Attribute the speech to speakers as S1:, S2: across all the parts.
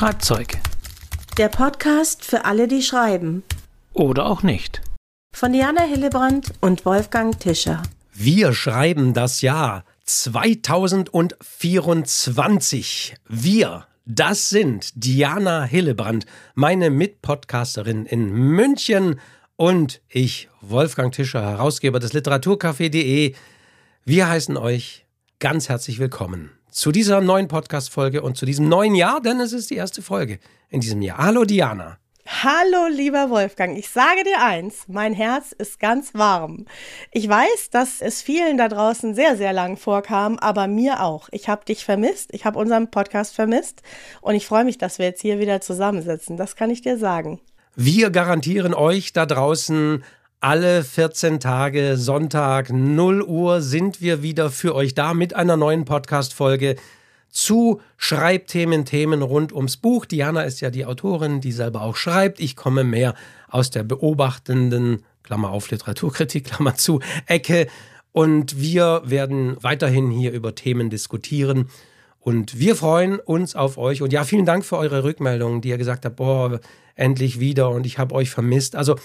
S1: Schreibzeug.
S2: Der Podcast für alle, die schreiben.
S1: Oder auch nicht.
S2: Von Diana Hillebrand und Wolfgang Tischer.
S3: Wir schreiben das Jahr 2024. Wir, das sind Diana Hillebrand, meine Mitpodcasterin in München und ich, Wolfgang Tischer, Herausgeber des Literaturcafé.de. Wir heißen euch ganz herzlich willkommen zu dieser neuen Podcast-Folge und zu diesem neuen Jahr, denn es ist die erste Folge in diesem Jahr. Hallo Diana.
S2: Hallo, lieber Wolfgang. Ich sage dir eins, mein Herz ist ganz warm. Ich weiß, dass es vielen da draußen sehr, sehr lang vorkam, aber mir auch. Ich habe dich vermisst, ich habe unseren Podcast vermisst und ich freue mich, dass wir jetzt hier wieder zusammensitzen. Das kann ich dir sagen.
S3: Wir garantieren euch da draußen alle 14 Tage, Sonntag, 0 Uhr sind wir wieder für euch da mit einer neuen Podcast-Folge zu Schreibthemen, Themen rund ums Buch. Diana ist ja die Autorin, die selber auch schreibt. Ich komme mehr aus der beobachtenden, Klammer auf Literaturkritik, Klammer zu, Ecke. Und wir werden weiterhin hier über Themen diskutieren. Und wir freuen uns auf euch. Und ja, vielen Dank für eure Rückmeldungen, die ihr gesagt habt, boah, endlich wieder und ich habe euch vermisst. Also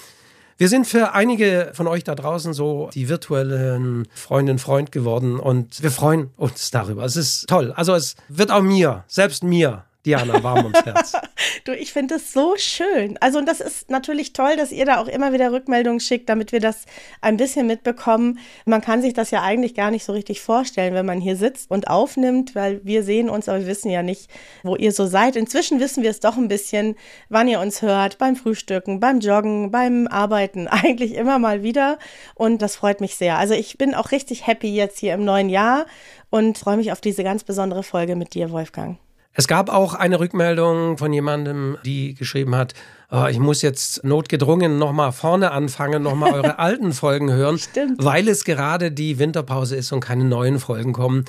S3: wir sind für einige von euch da draußen so die virtuellen Freundin, Freund geworden und wir freuen uns darüber. Es ist toll. Also es wird auch mir, selbst mir, Diana, warm ums Herz.
S2: du, ich finde es so schön. Also, und das ist natürlich toll, dass ihr da auch immer wieder Rückmeldungen schickt, damit wir das ein bisschen mitbekommen. Man kann sich das ja eigentlich gar nicht so richtig vorstellen, wenn man hier sitzt und aufnimmt, weil wir sehen uns, aber wir wissen ja nicht, wo ihr so seid. Inzwischen wissen wir es doch ein bisschen, wann ihr uns hört, beim Frühstücken, beim Joggen, beim Arbeiten, eigentlich immer mal wieder. Und das freut mich sehr. Also, ich bin auch richtig happy jetzt hier im neuen Jahr und freue mich auf diese ganz besondere Folge mit dir, Wolfgang.
S3: Es gab auch eine Rückmeldung von jemandem, die geschrieben hat, oh, ich muss jetzt notgedrungen nochmal vorne anfangen, nochmal eure alten Folgen hören,
S2: Stimmt.
S3: weil es gerade die Winterpause ist und keine neuen Folgen kommen.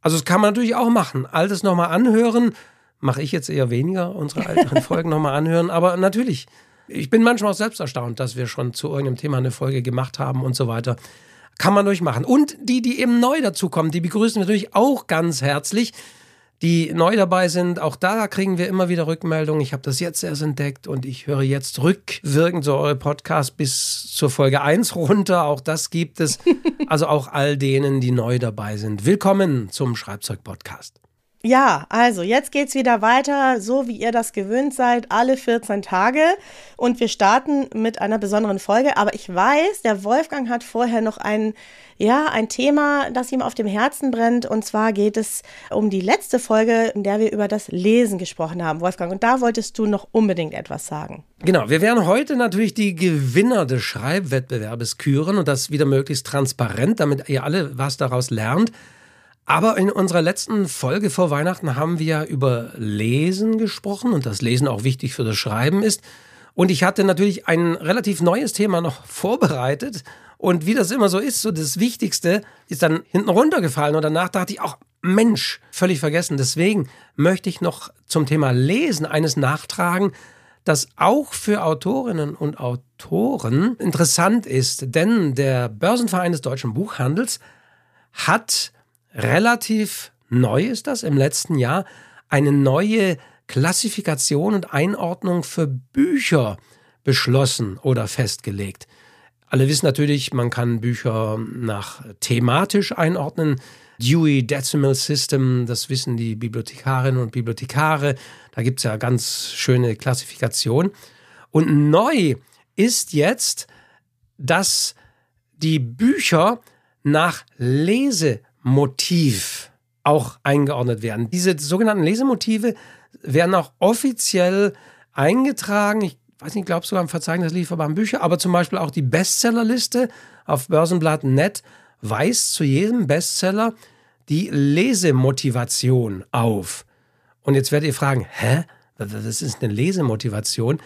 S3: Also das kann man natürlich auch machen. Altes nochmal anhören. Mache ich jetzt eher weniger, unsere älteren Folgen nochmal anhören. Aber natürlich, ich bin manchmal auch selbst erstaunt, dass wir schon zu irgendeinem Thema eine Folge gemacht haben und so weiter. Kann man durchmachen. Und die, die eben neu dazukommen, die begrüßen wir natürlich auch ganz herzlich die neu dabei sind, auch da kriegen wir immer wieder Rückmeldungen. Ich habe das jetzt erst entdeckt und ich höre jetzt rückwirkend so eure Podcasts bis zur Folge 1 runter. Auch das gibt es. Also auch all denen, die neu dabei sind. Willkommen zum Schreibzeug-Podcast.
S2: Ja, also jetzt geht's wieder weiter, so wie ihr das gewöhnt seid, alle 14 Tage. Und wir starten mit einer besonderen Folge. Aber ich weiß, der Wolfgang hat vorher noch ein, ja, ein Thema, das ihm auf dem Herzen brennt. Und zwar geht es um die letzte Folge, in der wir über das Lesen gesprochen haben, Wolfgang. Und da wolltest du noch unbedingt etwas sagen.
S3: Genau, wir werden heute natürlich die Gewinner des Schreibwettbewerbes küren und das wieder möglichst transparent, damit ihr alle was daraus lernt. Aber in unserer letzten Folge vor Weihnachten haben wir über Lesen gesprochen und das Lesen auch wichtig für das Schreiben ist. Und ich hatte natürlich ein relativ neues Thema noch vorbereitet. Und wie das immer so ist, so das Wichtigste ist dann hinten runtergefallen. Und danach dachte ich auch, Mensch, völlig vergessen. Deswegen möchte ich noch zum Thema Lesen eines nachtragen, das auch für Autorinnen und Autoren interessant ist. Denn der Börsenverein des deutschen Buchhandels hat relativ neu ist das im letzten Jahr, eine neue Klassifikation und Einordnung für Bücher beschlossen oder festgelegt. Alle wissen natürlich, man kann Bücher nach thematisch einordnen. Dewey Decimal System, das wissen die Bibliothekarinnen und Bibliothekare. Da gibt es ja ganz schöne Klassifikation. Und neu ist jetzt, dass die Bücher nach Lese Motiv auch eingeordnet werden. Diese sogenannten Lesemotive werden auch offiziell eingetragen. Ich weiß nicht, ich glaube sogar im Verzeichnis lieferbaren Bücher, aber zum Beispiel auch die Bestsellerliste auf Börsenblatt.net weist zu jedem Bestseller die Lesemotivation auf. Und jetzt werdet ihr fragen, hä? Das ist eine Lesemotivation.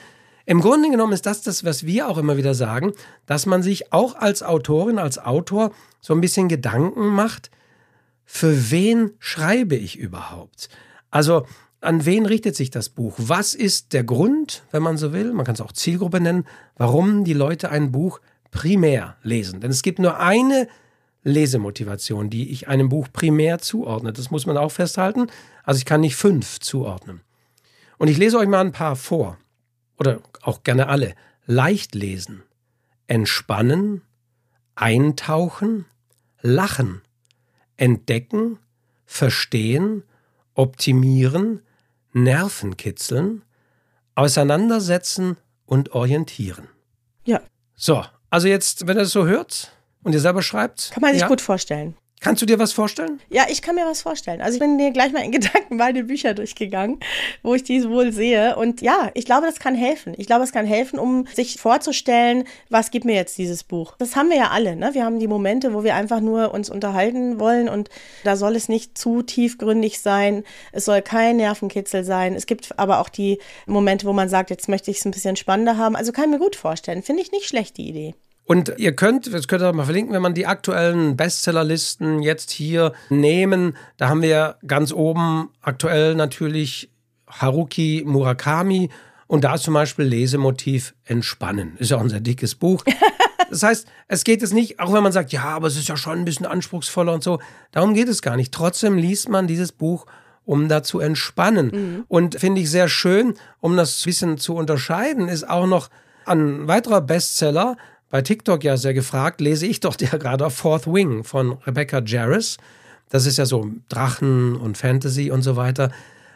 S3: Im Grunde genommen ist das das, was wir auch immer wieder sagen, dass man sich auch als Autorin, als Autor so ein bisschen Gedanken macht, für wen schreibe ich überhaupt? Also an wen richtet sich das Buch? Was ist der Grund, wenn man so will, man kann es auch Zielgruppe nennen, warum die Leute ein Buch primär lesen? Denn es gibt nur eine Lesemotivation, die ich einem Buch primär zuordne. Das muss man auch festhalten. Also ich kann nicht fünf zuordnen. Und ich lese euch mal ein paar vor. Oder auch gerne alle. Leicht lesen, entspannen, eintauchen, lachen, entdecken, verstehen, optimieren, Nerven kitzeln, auseinandersetzen und orientieren.
S2: Ja.
S3: So, also jetzt, wenn ihr es so hört und ihr selber schreibt.
S2: Kann man sich
S3: ja,
S2: gut vorstellen.
S3: Kannst du dir was vorstellen?
S2: Ja, ich kann mir was vorstellen. Also ich bin dir gleich mal in Gedanken beide Bücher durchgegangen, wo ich die wohl sehe. Und ja, ich glaube, das kann helfen. Ich glaube, es kann helfen, um sich vorzustellen, was gibt mir jetzt dieses Buch. Das haben wir ja alle. Ne? Wir haben die Momente, wo wir einfach nur uns unterhalten wollen und da soll es nicht zu tiefgründig sein. Es soll kein Nervenkitzel sein. Es gibt aber auch die Momente, wo man sagt, jetzt möchte ich es ein bisschen spannender haben. Also kann ich mir gut vorstellen. Finde ich nicht schlecht, die Idee.
S3: Und ihr könnt, das könnt ihr mal verlinken, wenn man die aktuellen Bestsellerlisten jetzt hier nehmen, da haben wir ganz oben aktuell natürlich Haruki Murakami und da ist zum Beispiel Lesemotiv Entspannen. Ist ja auch ein sehr dickes Buch. Das heißt, es geht jetzt nicht, auch wenn man sagt, ja, aber es ist ja schon ein bisschen anspruchsvoller und so, darum geht es gar nicht. Trotzdem liest man dieses Buch um da zu entspannen. Mhm. Und finde ich sehr schön, um das ein bisschen zu unterscheiden, ist auch noch ein weiterer Bestseller, bei TikTok ja sehr gefragt, lese ich doch der gerade Fourth Wing von Rebecca Jarris. Das ist ja so Drachen und Fantasy und so weiter.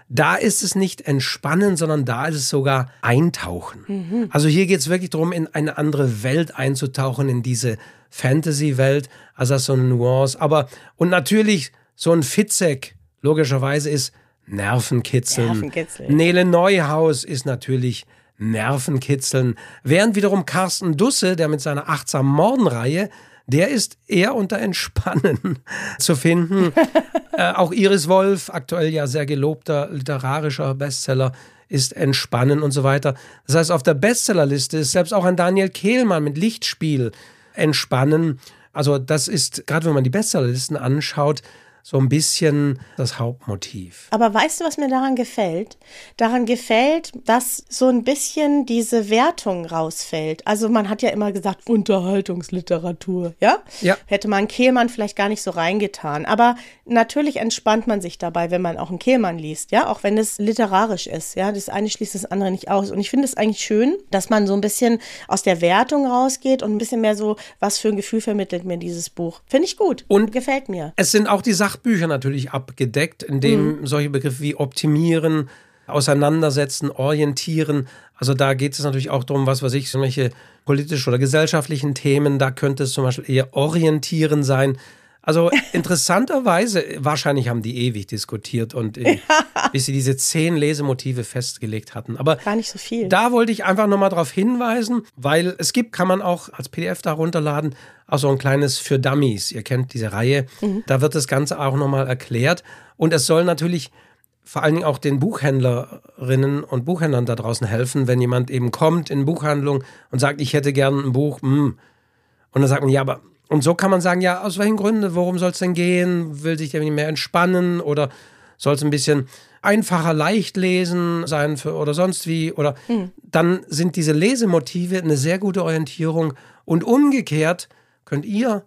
S3: Da ist es nicht entspannen, sondern da ist es sogar eintauchen. Mhm. Also hier geht es wirklich darum, in eine andere Welt einzutauchen, in diese Fantasy-Welt. Also das ist so eine Nuance. Aber, und natürlich so ein Fitzek, logischerweise ist Nervenkitzeln. Nervenkitzeln. Nele Neuhaus ist natürlich Nervenkitzeln. Während wiederum Carsten Dusse, der mit seiner achtsam Mordenreihe, der ist eher unter Entspannen zu finden. äh, auch Iris Wolf, aktuell ja sehr gelobter literarischer Bestseller, ist Entspannen und so weiter. Das heißt, auf der Bestsellerliste ist selbst auch ein Daniel Kehlmann mit Lichtspiel Entspannen. Also das ist, gerade wenn man die Bestsellerlisten anschaut, so ein bisschen das Hauptmotiv.
S2: Aber weißt du, was mir daran gefällt? Daran gefällt, dass so ein bisschen diese Wertung rausfällt. Also man hat ja immer gesagt, Unterhaltungsliteratur, ja?
S3: Ja.
S2: Hätte man Kehlmann vielleicht gar nicht so reingetan. Aber natürlich entspannt man sich dabei, wenn man auch einen Kehlmann liest, ja? Auch wenn es literarisch ist, ja? Das eine schließt das andere nicht aus. Und ich finde es eigentlich schön, dass man so ein bisschen aus der Wertung rausgeht und ein bisschen mehr so, was für ein Gefühl vermittelt mir dieses Buch. Finde ich gut. Und gefällt mir.
S3: Es sind auch die Sachen, Sachbücher natürlich abgedeckt, in dem mhm. solche Begriffe wie optimieren, auseinandersetzen, orientieren. Also da geht es natürlich auch darum, was weiß ich, solche politischen oder gesellschaftlichen Themen, da könnte es zum Beispiel eher orientieren sein. Also interessanterweise, wahrscheinlich haben die ewig diskutiert und in, ja. bis sie diese zehn Lesemotive festgelegt hatten. Aber
S2: gar nicht so viel.
S3: Da wollte ich einfach nochmal darauf hinweisen, weil es gibt, kann man auch als PDF da runterladen, auch so ein kleines für Dummies. Ihr kennt diese Reihe. Mhm. Da wird das Ganze auch nochmal erklärt. Und es soll natürlich vor allen Dingen auch den Buchhändlerinnen und Buchhändlern da draußen helfen, wenn jemand eben kommt in Buchhandlung und sagt, ich hätte gern ein Buch. Mh. Hm. Und dann sagt man, ja, aber und so kann man sagen, ja, aus welchen Gründen, worum soll es denn gehen? Will sich der mehr entspannen oder soll es ein bisschen einfacher, leicht lesen sein für, oder sonst wie? Oder mhm. dann sind diese Lesemotive eine sehr gute Orientierung. Und umgekehrt könnt ihr,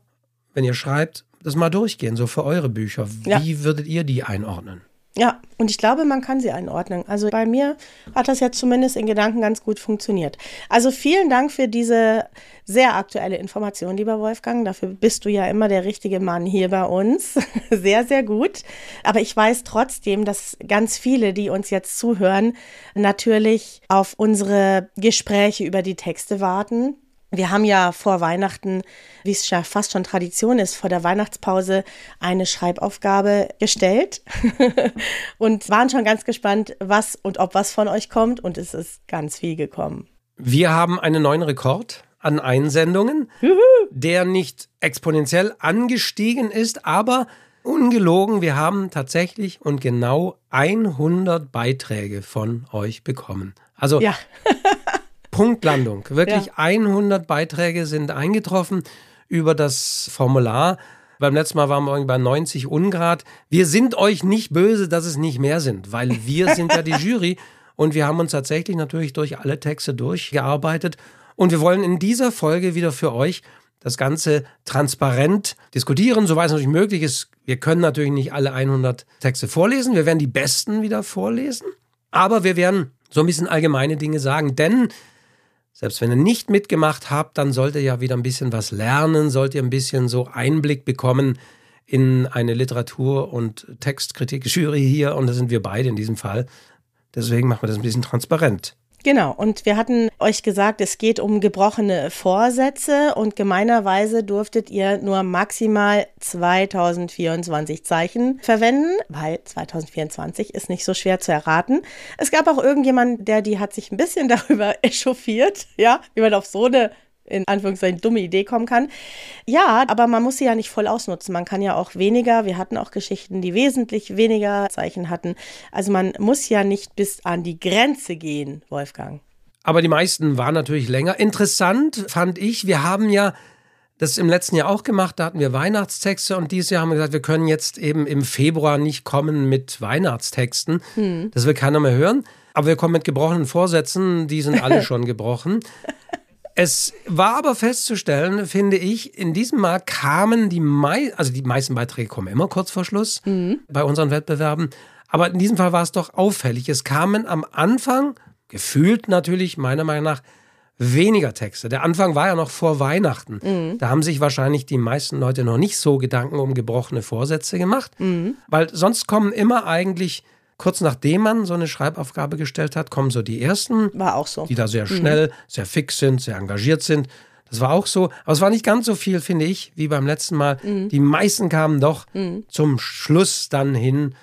S3: wenn ihr schreibt, das mal durchgehen, so für eure Bücher. Wie ja. würdet ihr die einordnen?
S2: Ja, und ich glaube, man kann sie einordnen. Also bei mir hat das jetzt zumindest in Gedanken ganz gut funktioniert. Also vielen Dank für diese sehr aktuelle Information, lieber Wolfgang. Dafür bist du ja immer der richtige Mann hier bei uns. Sehr, sehr gut. Aber ich weiß trotzdem, dass ganz viele, die uns jetzt zuhören, natürlich auf unsere Gespräche über die Texte warten wir haben ja vor Weihnachten, wie es ja fast schon Tradition ist, vor der Weihnachtspause eine Schreibaufgabe gestellt und waren schon ganz gespannt, was und ob was von euch kommt und es ist ganz viel gekommen.
S3: Wir haben einen neuen Rekord an Einsendungen, Juhu. der nicht exponentiell angestiegen ist, aber ungelogen, wir haben tatsächlich und genau 100 Beiträge von euch bekommen. Also ja. Punktlandung. Wirklich ja. 100 Beiträge sind eingetroffen über das Formular. Beim letzten Mal waren wir bei 90 Ungrad. Wir sind euch nicht böse, dass es nicht mehr sind, weil wir sind ja die Jury und wir haben uns tatsächlich natürlich durch alle Texte durchgearbeitet und wir wollen in dieser Folge wieder für euch das Ganze transparent diskutieren, soweit es natürlich möglich ist. Wir können natürlich nicht alle 100 Texte vorlesen. Wir werden die besten wieder vorlesen. Aber wir werden so ein bisschen allgemeine Dinge sagen, denn selbst wenn ihr nicht mitgemacht habt, dann sollt ihr ja wieder ein bisschen was lernen, sollt ihr ein bisschen so Einblick bekommen in eine Literatur- und Textkritik-Jury hier und da sind wir beide in diesem Fall. Deswegen machen wir das ein bisschen transparent.
S2: Genau, und wir hatten euch gesagt, es geht um gebrochene Vorsätze und gemeinerweise durftet ihr nur maximal 2024 Zeichen verwenden, weil 2024 ist nicht so schwer zu erraten. Es gab auch irgendjemanden, der die hat sich ein bisschen darüber echauffiert, ja, wie man auf so eine in Anführungszeichen dumme Idee kommen kann. Ja, aber man muss sie ja nicht voll ausnutzen. Man kann ja auch weniger. Wir hatten auch Geschichten, die wesentlich weniger Zeichen hatten. Also man muss ja nicht bis an die Grenze gehen, Wolfgang.
S3: Aber die meisten waren natürlich länger. Interessant fand ich, wir haben ja das im letzten Jahr auch gemacht, da hatten wir Weihnachtstexte und dieses Jahr haben wir gesagt, wir können jetzt eben im Februar nicht kommen mit Weihnachtstexten. Hm. Das will keiner mehr hören. Aber wir kommen mit gebrochenen Vorsätzen, die sind alle schon gebrochen. Es war aber festzustellen, finde ich, in diesem Mal kamen die mei also die meisten Beiträge kommen immer kurz vor Schluss mhm. bei unseren Wettbewerben. Aber in diesem Fall war es doch auffällig. Es kamen am Anfang, gefühlt natürlich, meiner Meinung nach, weniger Texte. Der Anfang war ja noch vor Weihnachten. Mhm. Da haben sich wahrscheinlich die meisten Leute noch nicht so Gedanken um gebrochene Vorsätze gemacht, mhm. weil sonst kommen immer eigentlich kurz nachdem man so eine Schreibaufgabe gestellt hat, kommen so die ersten.
S2: War auch so.
S3: Die da sehr schnell, mhm. sehr fix sind, sehr engagiert sind. Das war auch so. Aber es war nicht ganz so viel, finde ich, wie beim letzten Mal. Mhm. Die meisten kamen doch mhm. zum Schluss dann hin,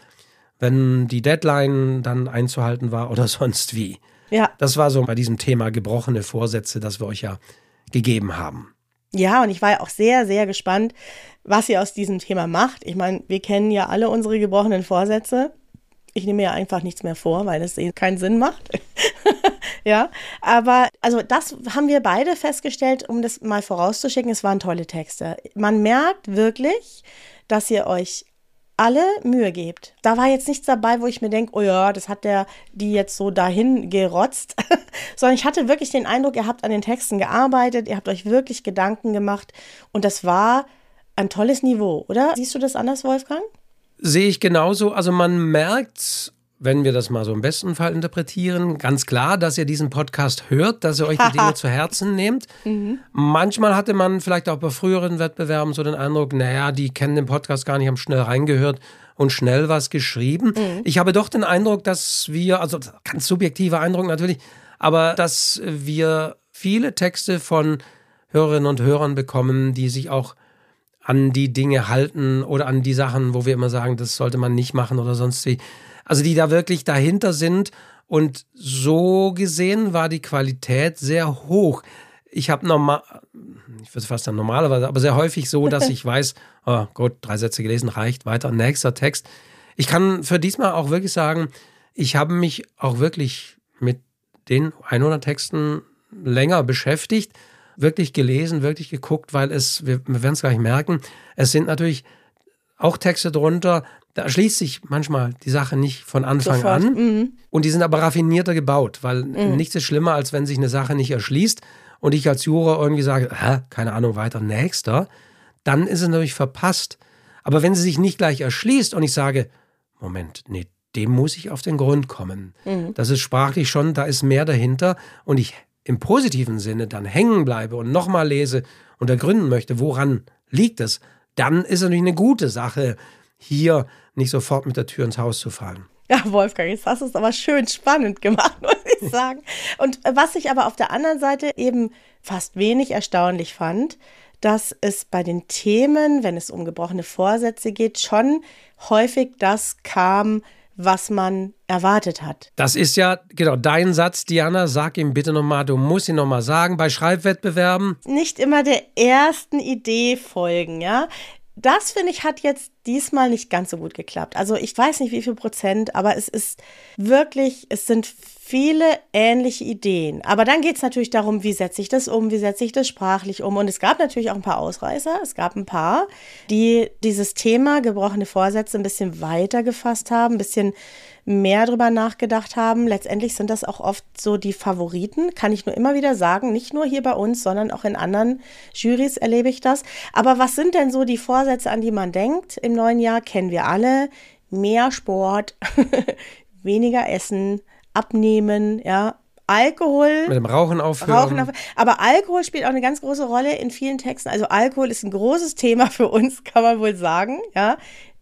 S3: wenn die Deadline dann einzuhalten war oder sonst wie.
S2: Ja.
S3: Das war so bei diesem Thema gebrochene Vorsätze, das wir euch ja gegeben haben.
S2: Ja, und ich war ja auch sehr, sehr gespannt, was ihr aus diesem Thema macht. Ich meine, wir kennen ja alle unsere gebrochenen Vorsätze. Ich nehme mir einfach nichts mehr vor, weil es eh keinen Sinn macht. ja, aber also das haben wir beide festgestellt, um das mal vorauszuschicken. Es waren tolle Texte. Man merkt wirklich, dass ihr euch alle Mühe gebt. Da war jetzt nichts dabei, wo ich mir denke, oh ja, das hat der die jetzt so dahin gerotzt, sondern ich hatte wirklich den Eindruck, ihr habt an den Texten gearbeitet, ihr habt euch wirklich Gedanken gemacht und das war ein tolles Niveau, oder? Siehst du das anders, Wolfgang?
S3: Sehe ich genauso. Also man merkt, wenn wir das mal so im besten Fall interpretieren, ganz klar, dass ihr diesen Podcast hört, dass ihr euch die Dinge zu Herzen nehmt. Mhm. Manchmal hatte man vielleicht auch bei früheren Wettbewerben so den Eindruck, naja, die kennen den Podcast gar nicht, haben schnell reingehört und schnell was geschrieben. Mhm. Ich habe doch den Eindruck, dass wir, also ganz subjektiver Eindruck natürlich, aber dass wir viele Texte von Hörerinnen und Hörern bekommen, die sich auch an die Dinge halten oder an die Sachen, wo wir immer sagen, das sollte man nicht machen oder sonst wie. Also die da wirklich dahinter sind und so gesehen war die Qualität sehr hoch. Ich habe normal, ich würde fast dann normalerweise, aber sehr häufig so, dass ich weiß, oh Gott, drei Sätze gelesen reicht, weiter, nächster Text. Ich kann für diesmal auch wirklich sagen, ich habe mich auch wirklich mit den 100 Texten länger beschäftigt wirklich gelesen, wirklich geguckt, weil es, wir, wir werden es gleich merken, es sind natürlich auch Texte drunter, da erschließt sich manchmal die Sache nicht von Anfang Sofort. an. Mhm. Und die sind aber raffinierter gebaut, weil mhm. nichts ist schlimmer, als wenn sich eine Sache nicht erschließt und ich als Juror irgendwie sage, Hä, keine Ahnung, weiter, nächster, dann ist es natürlich verpasst. Aber wenn sie sich nicht gleich erschließt und ich sage, Moment, nee, dem muss ich auf den Grund kommen. Mhm. Das ist sprachlich schon, da ist mehr dahinter und ich im positiven Sinne dann hängen bleibe und nochmal lese und ergründen möchte, woran liegt es, dann ist es natürlich eine gute Sache, hier nicht sofort mit der Tür ins Haus zu fallen.
S2: Ja, Wolfgang, jetzt hast du es aber schön spannend gemacht, muss ich sagen. Und was ich aber auf der anderen Seite eben fast wenig erstaunlich fand, dass es bei den Themen, wenn es um gebrochene Vorsätze geht, schon häufig das kam, was man erwartet hat.
S3: Das ist ja genau dein Satz, Diana. Sag ihm bitte nochmal, du musst ihn nochmal sagen, bei Schreibwettbewerben.
S2: Nicht immer der ersten Idee folgen, ja. Das finde ich hat jetzt diesmal nicht ganz so gut geklappt. Also ich weiß nicht wie viel Prozent, aber es ist wirklich, es sind viele ähnliche Ideen. Aber dann geht es natürlich darum, wie setze ich das um, wie setze ich das sprachlich um. Und es gab natürlich auch ein paar Ausreißer. Es gab ein paar, die dieses Thema gebrochene Vorsätze ein bisschen weiter gefasst haben, ein bisschen mehr drüber nachgedacht haben. Letztendlich sind das auch oft so die Favoriten, kann ich nur immer wieder sagen. Nicht nur hier bei uns, sondern auch in anderen Jurys erlebe ich das. Aber was sind denn so die Vorsätze, an die man denkt im neuen Jahr? Kennen wir alle. Mehr Sport, weniger Essen, abnehmen, ja. Alkohol.
S3: Mit dem Rauchen aufhören.
S2: Rauchen aufhören. Aber Alkohol spielt auch eine ganz große Rolle in vielen Texten. Also Alkohol ist ein großes Thema für uns, kann man wohl sagen, ja.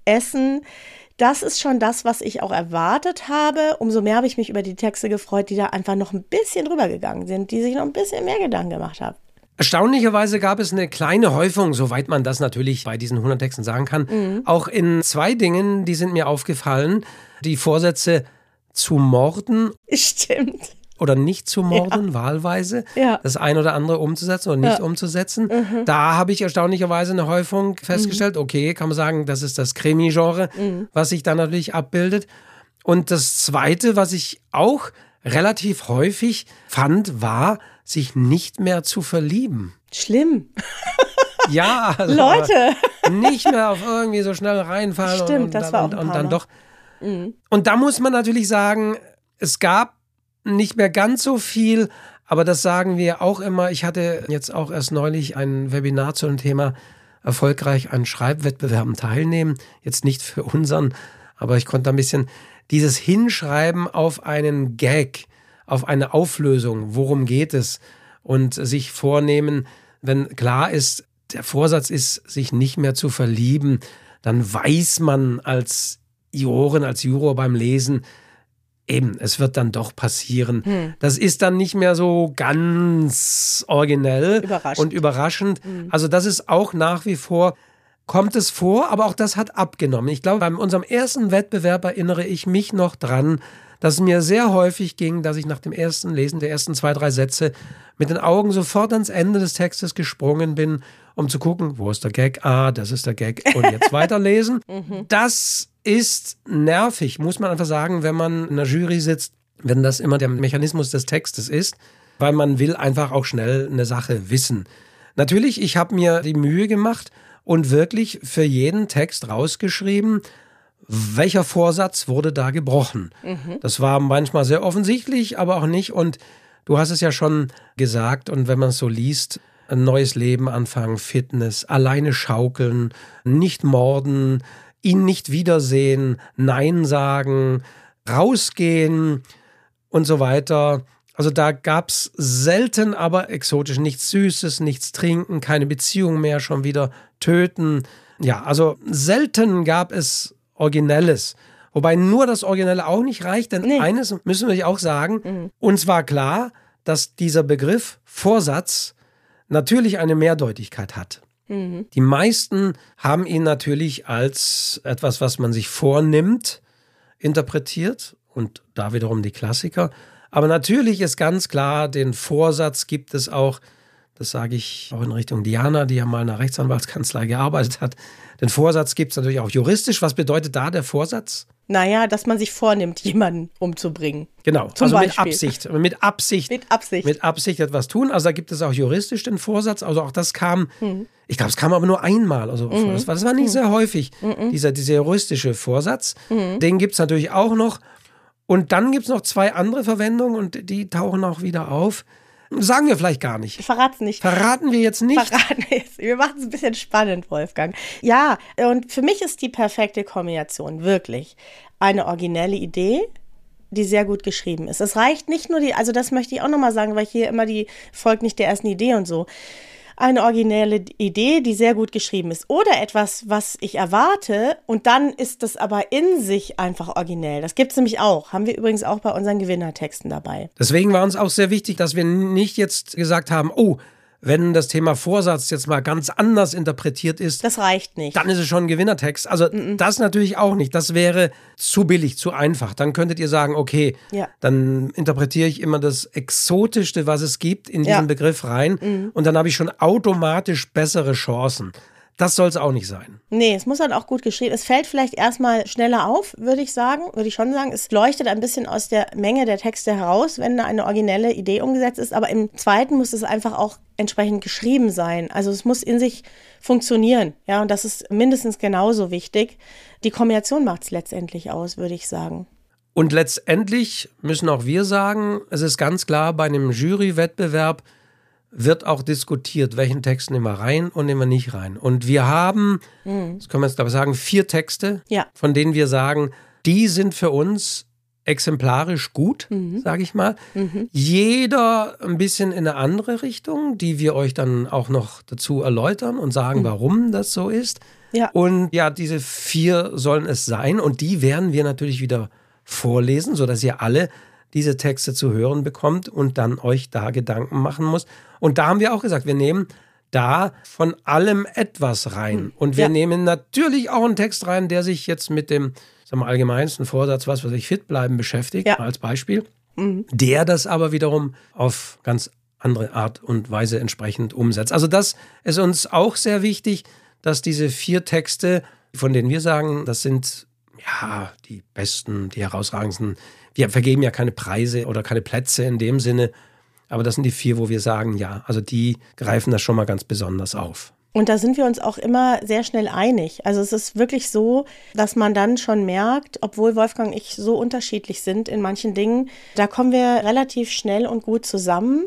S2: Essen. Das ist schon das, was ich auch erwartet habe. Umso mehr habe ich mich über die Texte gefreut, die da einfach noch ein bisschen drüber gegangen sind, die sich noch ein bisschen mehr Gedanken gemacht haben.
S3: Erstaunlicherweise gab es eine kleine Häufung, soweit man das natürlich bei diesen 100 Texten sagen kann, mhm. auch in zwei Dingen, die sind mir aufgefallen. Die Vorsätze zu morden.
S2: Stimmt.
S3: Oder nicht zu morden, ja. wahlweise. Ja. Das ein oder andere umzusetzen oder nicht ja. umzusetzen. Mhm. Da habe ich erstaunlicherweise eine Häufung festgestellt. Mhm. Okay, kann man sagen, das ist das Krimi-Genre, mhm. was sich da natürlich abbildet. Und das Zweite, was ich auch relativ häufig fand, war, sich nicht mehr zu verlieben.
S2: Schlimm.
S3: Ja, also
S2: Leute.
S3: Nicht mehr auf irgendwie so schnell reinfallen.
S2: Stimmt,
S3: und,
S2: das war auch
S3: und, und dann doch. Mhm. Und da muss man natürlich sagen, es gab nicht mehr ganz so viel, aber das sagen wir auch immer. Ich hatte jetzt auch erst neulich ein Webinar zu dem Thema erfolgreich an Schreibwettbewerben teilnehmen. Jetzt nicht für unseren, aber ich konnte ein bisschen dieses Hinschreiben auf einen Gag, auf eine Auflösung, worum geht es und sich vornehmen, wenn klar ist, der Vorsatz ist, sich nicht mehr zu verlieben, dann weiß man als Jurorin, als Juror beim Lesen, eben, es wird dann doch passieren. Hm. Das ist dann nicht mehr so ganz originell
S2: überraschend.
S3: und überraschend. Hm. Also das ist auch nach wie vor, kommt es vor, aber auch das hat abgenommen. Ich glaube, bei unserem ersten Wettbewerb erinnere ich mich noch dran, dass es mir sehr häufig ging, dass ich nach dem ersten Lesen der ersten zwei, drei Sätze mit den Augen sofort ans Ende des Textes gesprungen bin, um zu gucken, wo ist der Gag? Ah, das ist der Gag und jetzt weiterlesen. Mhm. Das ist nervig, muss man einfach sagen, wenn man in der Jury sitzt, wenn das immer der Mechanismus des Textes ist, weil man will einfach auch schnell eine Sache wissen. Natürlich, ich habe mir die Mühe gemacht und wirklich für jeden Text rausgeschrieben, welcher Vorsatz wurde da gebrochen. Mhm. Das war manchmal sehr offensichtlich, aber auch nicht. Und du hast es ja schon gesagt, und wenn man es so liest, ein neues Leben anfangen, Fitness, alleine schaukeln, nicht morden, ihn nicht wiedersehen, Nein sagen, rausgehen und so weiter. Also da gab es selten, aber exotisch nichts Süßes, nichts trinken, keine Beziehung mehr, schon wieder töten. Ja, also selten gab es Originelles. Wobei nur das Originelle auch nicht reicht, denn nee. eines müssen wir auch sagen, mhm. uns war klar, dass dieser Begriff Vorsatz natürlich eine Mehrdeutigkeit hat. Mhm. Die meisten haben ihn natürlich als etwas, was man sich vornimmt, interpretiert und da wiederum die Klassiker. Aber natürlich ist ganz klar, den Vorsatz gibt es auch, das sage ich auch in Richtung Diana, die ja mal in einer Rechtsanwaltskanzlei gearbeitet hat. Den Vorsatz gibt es natürlich auch juristisch. Was bedeutet da der Vorsatz?
S2: Naja, dass man sich vornimmt, jemanden umzubringen.
S3: Genau, Zum also Beispiel. mit Absicht. Mit Absicht.
S2: Mit Absicht.
S3: Mit Absicht etwas tun. Also da gibt es auch juristisch den Vorsatz. Also auch das kam, hm. ich glaube, es kam aber nur einmal. Also mhm. das, war, das war nicht mhm. sehr häufig, mhm. dieser, dieser juristische Vorsatz. Mhm. Den gibt es natürlich auch noch. Und dann gibt es noch zwei andere Verwendungen und die tauchen auch wieder auf. Sagen wir vielleicht gar nicht.
S2: Verraten nicht.
S3: Verraten wir jetzt nicht.
S2: Verraten wir jetzt. Wir machen es ein bisschen spannend, Wolfgang. Ja, und für mich ist die perfekte Kombination wirklich eine originelle Idee, die sehr gut geschrieben ist. Es reicht nicht nur die, also das möchte ich auch nochmal sagen, weil hier immer die folgt nicht der ersten Idee und so eine originelle Idee, die sehr gut geschrieben ist. Oder etwas, was ich erwarte und dann ist das aber in sich einfach originell. Das gibt es nämlich auch. Haben wir übrigens auch bei unseren Gewinnertexten dabei.
S3: Deswegen war uns auch sehr wichtig, dass wir nicht jetzt gesagt haben, oh, wenn das Thema Vorsatz jetzt mal ganz anders interpretiert ist.
S2: Das reicht nicht.
S3: Dann ist es schon ein Gewinnertext. Also mm -mm. das natürlich auch nicht. Das wäre zu billig, zu einfach. Dann könntet ihr sagen, okay, ja. dann interpretiere ich immer das Exotischste, was es gibt, in diesen ja. Begriff rein. Mm. Und dann habe ich schon automatisch bessere Chancen. Das soll es auch nicht sein.
S2: Nee, es muss dann auch gut geschrieben. Es fällt vielleicht erstmal schneller auf, würde ich sagen, würde ich schon sagen. Es leuchtet ein bisschen aus der Menge der Texte heraus, wenn da eine originelle Idee umgesetzt ist. Aber im zweiten muss es einfach auch entsprechend geschrieben sein. Also es muss in sich funktionieren. Ja, und das ist mindestens genauso wichtig. Die Kombination macht es letztendlich aus, würde ich sagen.
S3: Und letztendlich müssen auch wir sagen, es ist ganz klar bei einem Jurywettbewerb, wird auch diskutiert, welchen Text nehmen wir rein und nehmen wir nicht rein. Und wir haben, mhm. das können wir jetzt glaube ich sagen, vier Texte, ja. von denen wir sagen, die sind für uns exemplarisch gut, mhm. sage ich mal. Mhm. Jeder ein bisschen in eine andere Richtung, die wir euch dann auch noch dazu erläutern und sagen, mhm. warum das so ist. Ja. Und ja, diese vier sollen es sein und die werden wir natürlich wieder vorlesen, sodass ihr alle diese Texte zu hören bekommt und dann euch da Gedanken machen muss. Und da haben wir auch gesagt, wir nehmen da von allem etwas rein. Hm. Und wir ja. nehmen natürlich auch einen Text rein, der sich jetzt mit dem sagen wir, allgemeinsten Vorsatz, was weiß ich, fit bleiben beschäftigt, ja. als Beispiel. Mhm. Der das aber wiederum auf ganz andere Art und Weise entsprechend umsetzt. Also das ist uns auch sehr wichtig, dass diese vier Texte, von denen wir sagen, das sind ja die besten, die herausragendsten. Wir vergeben ja keine Preise oder keine Plätze in dem Sinne, aber das sind die vier, wo wir sagen, ja, also die greifen das schon mal ganz besonders auf.
S2: Und da sind wir uns auch immer sehr schnell einig. Also es ist wirklich so, dass man dann schon merkt, obwohl Wolfgang und ich so unterschiedlich sind in manchen Dingen, da kommen wir relativ schnell und gut zusammen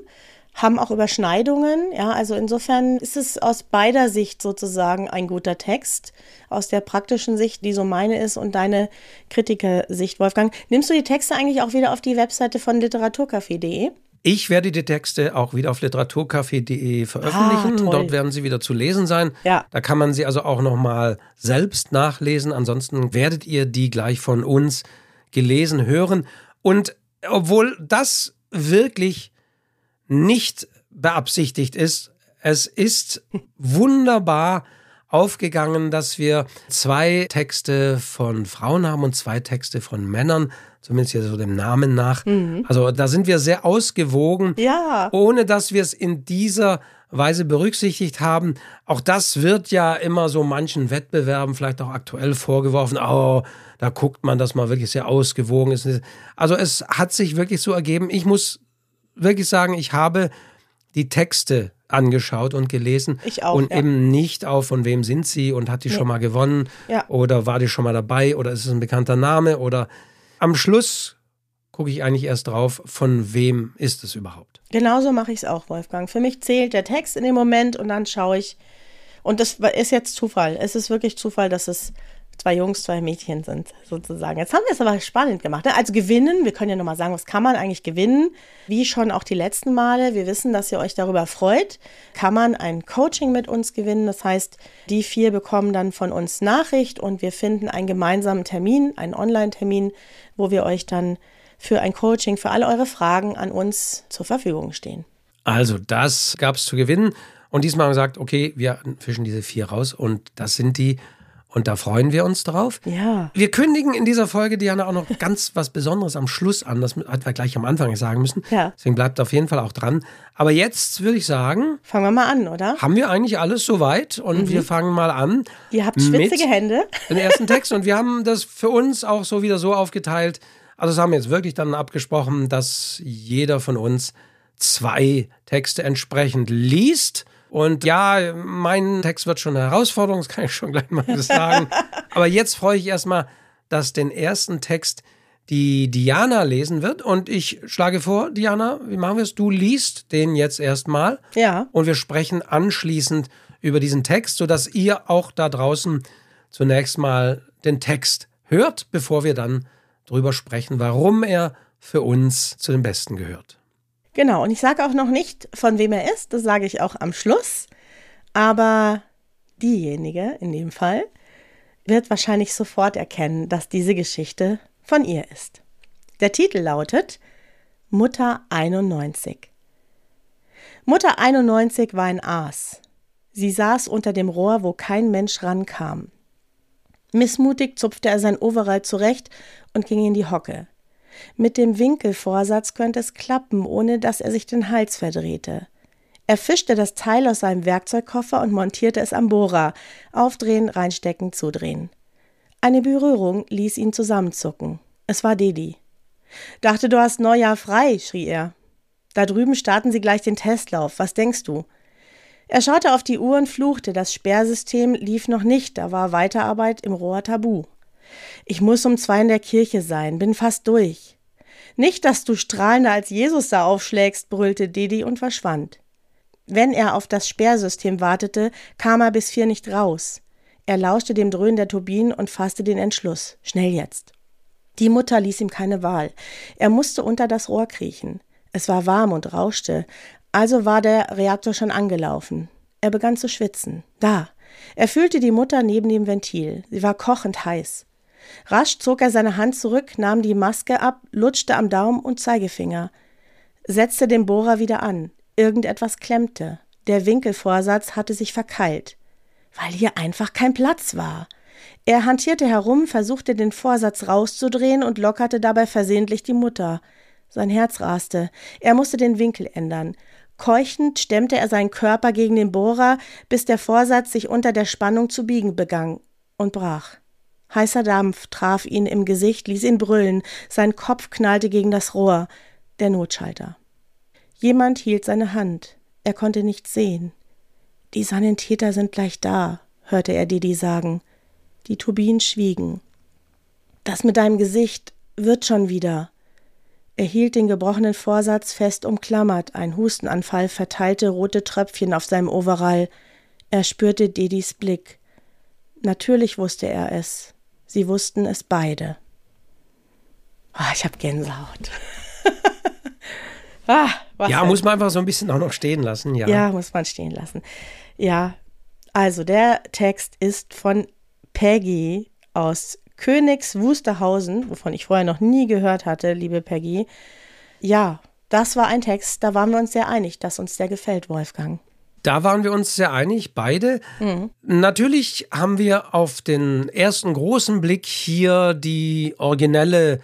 S2: haben auch Überschneidungen. Ja, also insofern ist es aus beider Sicht sozusagen ein guter Text. Aus der praktischen Sicht, die so meine ist, und deine Kritikersicht, Wolfgang. Nimmst du die Texte eigentlich auch wieder auf die Webseite von literaturcafé.de?
S3: Ich werde die Texte auch wieder auf literaturcafé.de veröffentlichen. Ah, Dort werden sie wieder zu lesen sein. Ja. Da kann man sie also auch nochmal selbst nachlesen. Ansonsten werdet ihr die gleich von uns gelesen hören. Und obwohl das wirklich nicht beabsichtigt ist. Es ist wunderbar aufgegangen, dass wir zwei Texte von Frauen haben und zwei Texte von Männern, zumindest hier so dem Namen nach. Mhm. Also da sind wir sehr ausgewogen, ja. ohne dass wir es in dieser Weise berücksichtigt haben. Auch das wird ja immer so manchen Wettbewerben vielleicht auch aktuell vorgeworfen. Oh, da guckt man, dass man wirklich sehr ausgewogen ist. Also es hat sich wirklich so ergeben. Ich muss wirklich sagen, ich habe die Texte angeschaut und gelesen.
S2: Ich auch.
S3: Und ja. eben nicht auf, von wem sind sie und hat die nee. schon mal gewonnen ja. oder war die schon mal dabei oder ist es ein bekannter Name oder am Schluss gucke ich eigentlich erst drauf, von wem ist es überhaupt.
S2: Genauso mache ich es auch, Wolfgang. Für mich zählt der Text in dem Moment und dann schaue ich. Und das ist jetzt Zufall. Es ist wirklich Zufall, dass es zwei Jungs, zwei Mädchen sind, sozusagen. Jetzt haben wir es aber spannend gemacht. Ne? Also gewinnen, wir können ja nochmal sagen, was kann man eigentlich gewinnen? Wie schon auch die letzten Male, wir wissen, dass ihr euch darüber freut, kann man ein Coaching mit uns gewinnen. Das heißt, die vier bekommen dann von uns Nachricht und wir finden einen gemeinsamen Termin, einen Online-Termin, wo wir euch dann für ein Coaching, für alle eure Fragen an uns zur Verfügung stehen.
S3: Also, das gab es zu gewinnen. Und diesmal haben wir gesagt, okay, wir fischen diese vier raus und das sind die und da freuen wir uns drauf.
S2: Ja.
S3: Wir kündigen in dieser Folge, Diana, auch noch ganz was Besonderes am Schluss an. Das hat wir gleich am Anfang sagen müssen. Ja. Deswegen bleibt auf jeden Fall auch dran. Aber jetzt würde ich sagen.
S2: Fangen wir mal an, oder?
S3: Haben wir eigentlich alles soweit? Und mhm. wir fangen mal an.
S2: Ihr habt schwitzige Hände.
S3: Den ersten Text. Und wir haben das für uns auch so wieder so aufgeteilt. Also, das haben wir jetzt wirklich dann abgesprochen, dass jeder von uns zwei Texte entsprechend liest und ja, mein Text wird schon eine Herausforderung, das kann ich schon gleich mal sagen. Aber jetzt freue ich erstmal, dass den ersten Text die Diana lesen wird. Und ich schlage vor, Diana, wie machen wir es? Du liest den jetzt erstmal.
S2: Ja.
S3: Und wir sprechen anschließend über diesen Text, sodass ihr auch da draußen zunächst mal den Text hört, bevor wir dann drüber sprechen, warum er für uns zu den Besten gehört.
S2: Genau, und ich sage auch noch nicht, von wem er ist, das sage ich auch am Schluss. Aber diejenige in dem Fall wird wahrscheinlich sofort erkennen, dass diese Geschichte von ihr ist. Der Titel lautet Mutter 91. Mutter 91 war ein Aas. Sie saß unter dem Rohr, wo kein Mensch rankam. Missmutig zupfte er sein Overall zurecht und ging in die Hocke. Mit dem Winkelvorsatz könnte es klappen, ohne dass er sich den Hals verdrehte. Er fischte das Teil aus seinem Werkzeugkoffer und montierte es am Bohrer. Aufdrehen, reinstecken, zudrehen. Eine Berührung ließ ihn zusammenzucken. Es war Dedi. Dachte, du hast Neujahr frei, schrie er. Da drüben starten sie gleich den Testlauf. Was denkst du? Er schaute auf die Uhr und fluchte. Das Sperrsystem lief noch nicht, da war Weiterarbeit im Rohr tabu. Ich muss um zwei in der Kirche sein, bin fast durch. Nicht, dass du strahlender als Jesus da aufschlägst, brüllte Didi und verschwand. Wenn er auf das Sperrsystem wartete, kam er bis vier nicht raus. Er lauschte dem Dröhnen der Turbinen und fasste den Entschluss. Schnell jetzt. Die Mutter ließ ihm keine Wahl. Er musste unter das Rohr kriechen. Es war warm und rauschte, also war der Reaktor schon angelaufen. Er begann zu schwitzen. Da. Er fühlte die Mutter neben dem Ventil. Sie war kochend heiß. Rasch zog er seine Hand zurück, nahm die Maske ab, lutschte am Daumen und Zeigefinger, setzte den Bohrer wieder an. Irgendetwas klemmte. Der Winkelvorsatz hatte sich verkeilt, weil hier einfach kein Platz war. Er hantierte herum, versuchte den Vorsatz rauszudrehen und lockerte dabei versehentlich die Mutter. Sein Herz raste. Er musste den Winkel ändern. Keuchend stemmte er seinen Körper gegen den Bohrer, bis der Vorsatz sich unter der Spannung zu biegen begann und brach. Heißer Dampf traf ihn im Gesicht, ließ ihn brüllen, sein Kopf knallte gegen das Rohr, der Notschalter. Jemand hielt seine Hand, er konnte nichts sehen. Die Sanitäter sind gleich da, hörte er Didi sagen. Die Turbinen schwiegen. Das mit deinem Gesicht wird schon wieder. Er hielt den gebrochenen Vorsatz fest umklammert, ein Hustenanfall verteilte rote Tröpfchen auf seinem Overall. Er spürte Didis Blick. Natürlich wusste er es. Sie wussten es beide. Oh, ich habe Gänsehaut.
S3: ah, ja, denn? muss man einfach so ein bisschen auch noch stehen lassen. Ja.
S2: ja, muss man stehen lassen. Ja, also der Text ist von Peggy aus Königs Wusterhausen, wovon ich vorher noch nie gehört hatte, liebe Peggy. Ja, das war ein Text, da waren wir uns sehr einig, dass uns der gefällt, Wolfgang.
S3: Da waren wir uns sehr einig, beide. Mhm. Natürlich haben wir auf den ersten großen Blick hier die originelle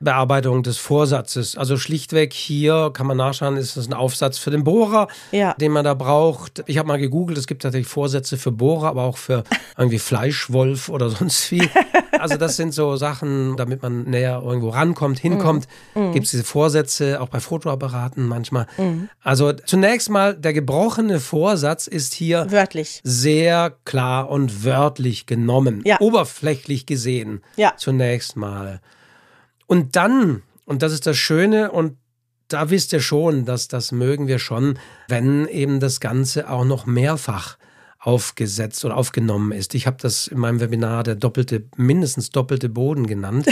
S3: Bearbeitung des Vorsatzes. Also schlichtweg hier kann man nachschauen, ist das ein Aufsatz für den Bohrer, ja. den man da braucht. Ich habe mal gegoogelt, es gibt tatsächlich Vorsätze für Bohrer, aber auch für irgendwie Fleischwolf oder sonst wie. Also das sind so Sachen, damit man näher irgendwo rankommt, hinkommt. Mhm. Gibt es diese Vorsätze auch bei Fotoapparaten manchmal. Mhm. Also zunächst mal, der gebrochene Vorsatz ist hier
S2: wörtlich.
S3: sehr klar und wörtlich genommen. Ja. Oberflächlich gesehen. Ja. Zunächst mal. Und dann, und das ist das Schöne, und da wisst ihr schon, dass das mögen wir schon, wenn eben das Ganze auch noch mehrfach aufgesetzt oder aufgenommen ist. Ich habe das in meinem Webinar der doppelte, mindestens doppelte Boden genannt.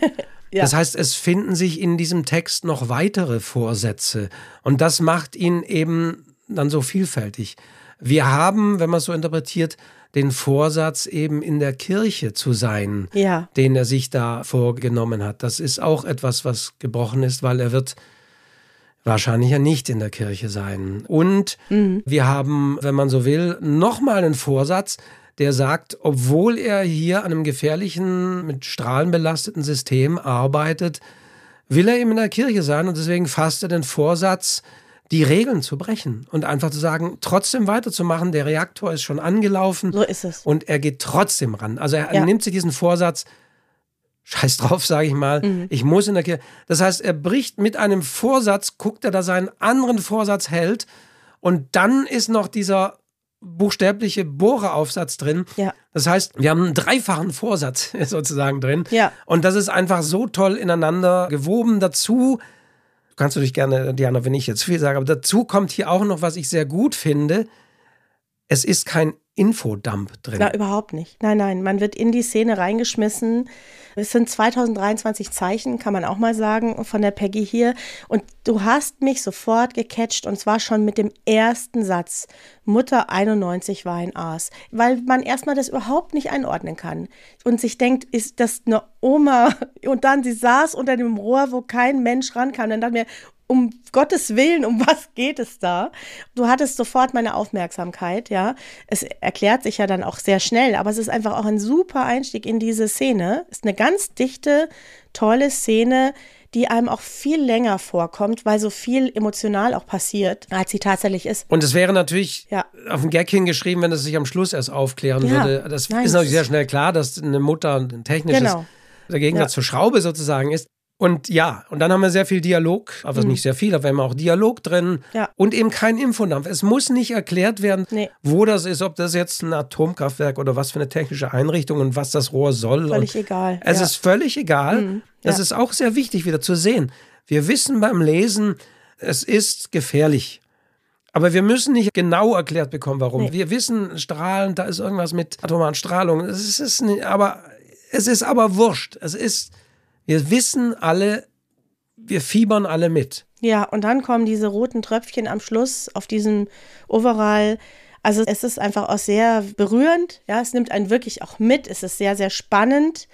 S3: ja. Das heißt, es finden sich in diesem Text noch weitere Vorsätze und das macht ihn eben dann so vielfältig. Wir haben, wenn man es so interpretiert, den Vorsatz, eben in der Kirche zu sein, ja. den er sich da vorgenommen hat. Das ist auch etwas, was gebrochen ist, weil er wird wahrscheinlich ja nicht in der Kirche sein. Und mhm. wir haben, wenn man so will, nochmal einen Vorsatz, der sagt, obwohl er hier an einem gefährlichen, mit Strahlen belasteten System arbeitet, will er eben in der Kirche sein und deswegen fasst er den Vorsatz, die Regeln zu brechen und einfach zu sagen, trotzdem weiterzumachen. Der Reaktor ist schon angelaufen.
S2: So ist es.
S3: Und er geht trotzdem ran. Also er ja. nimmt sich diesen Vorsatz, scheiß drauf, sage ich mal, mhm. ich muss in der Kirche. Das heißt, er bricht mit einem Vorsatz, guckt er, dass er einen anderen Vorsatz hält. Und dann ist noch dieser buchstäbliche Bohreraufsatz drin. Ja. Das heißt, wir haben einen dreifachen Vorsatz sozusagen drin. Ja. Und das ist einfach so toll ineinander gewoben. Dazu kannst du dich gerne, Diana, wenn ich jetzt viel sage, aber dazu kommt hier auch noch, was ich sehr gut finde. Es ist kein Infodump drin.
S2: Na, überhaupt nicht. Nein, nein, man wird in die Szene reingeschmissen. Es sind 2023 Zeichen, kann man auch mal sagen, von der Peggy hier. Und du hast mich sofort gecatcht und zwar schon mit dem ersten Satz. Mutter 91 war ein Aas. Weil man erstmal das überhaupt nicht einordnen kann. Und sich denkt, ist das eine Oma? Und dann, sie saß unter dem Rohr, wo kein Mensch rankam. Dann dachte mir, um Gottes Willen, um was geht es da? Du hattest sofort meine Aufmerksamkeit, ja. Es erklärt sich ja dann auch sehr schnell, aber es ist einfach auch ein super Einstieg in diese Szene. Es ist eine ganz dichte, tolle Szene, die einem auch viel länger vorkommt, weil so viel emotional auch passiert, als sie tatsächlich ist.
S3: Und es wäre natürlich ja. auf den Gag hingeschrieben, wenn es sich am Schluss erst aufklären ja. würde. Das Nein, ist natürlich sehr schnell klar, dass eine Mutter ein technisches genau. der Gegensatz ja. zur Schraube sozusagen ist. Und ja, und dann haben wir sehr viel Dialog, aber mhm. nicht sehr viel, aber wir haben auch Dialog drin ja. und eben kein Infodampf. Es muss nicht erklärt werden, nee. wo das ist, ob das jetzt ein Atomkraftwerk oder was für eine technische Einrichtung und was das Rohr soll.
S2: Völlig egal.
S3: Es ja. ist völlig egal. Mhm. Das ja. ist auch sehr wichtig wieder zu sehen. Wir wissen beim Lesen, es ist gefährlich. Aber wir müssen nicht genau erklärt bekommen, warum. Nee. Wir wissen, Strahlen, da ist irgendwas mit atomaren Strahlung. Es ist, aber, es ist aber wurscht. Es ist Wir wissen alle, wir fiebern alle mit.
S2: Ja, und dann kommen diese roten Tröpfchen am Schluss auf diesem Overall. Also es ist einfach auch sehr berührend. Ja, es nimmt einen wirklich auch mit. Es ist sehr, sehr spannend.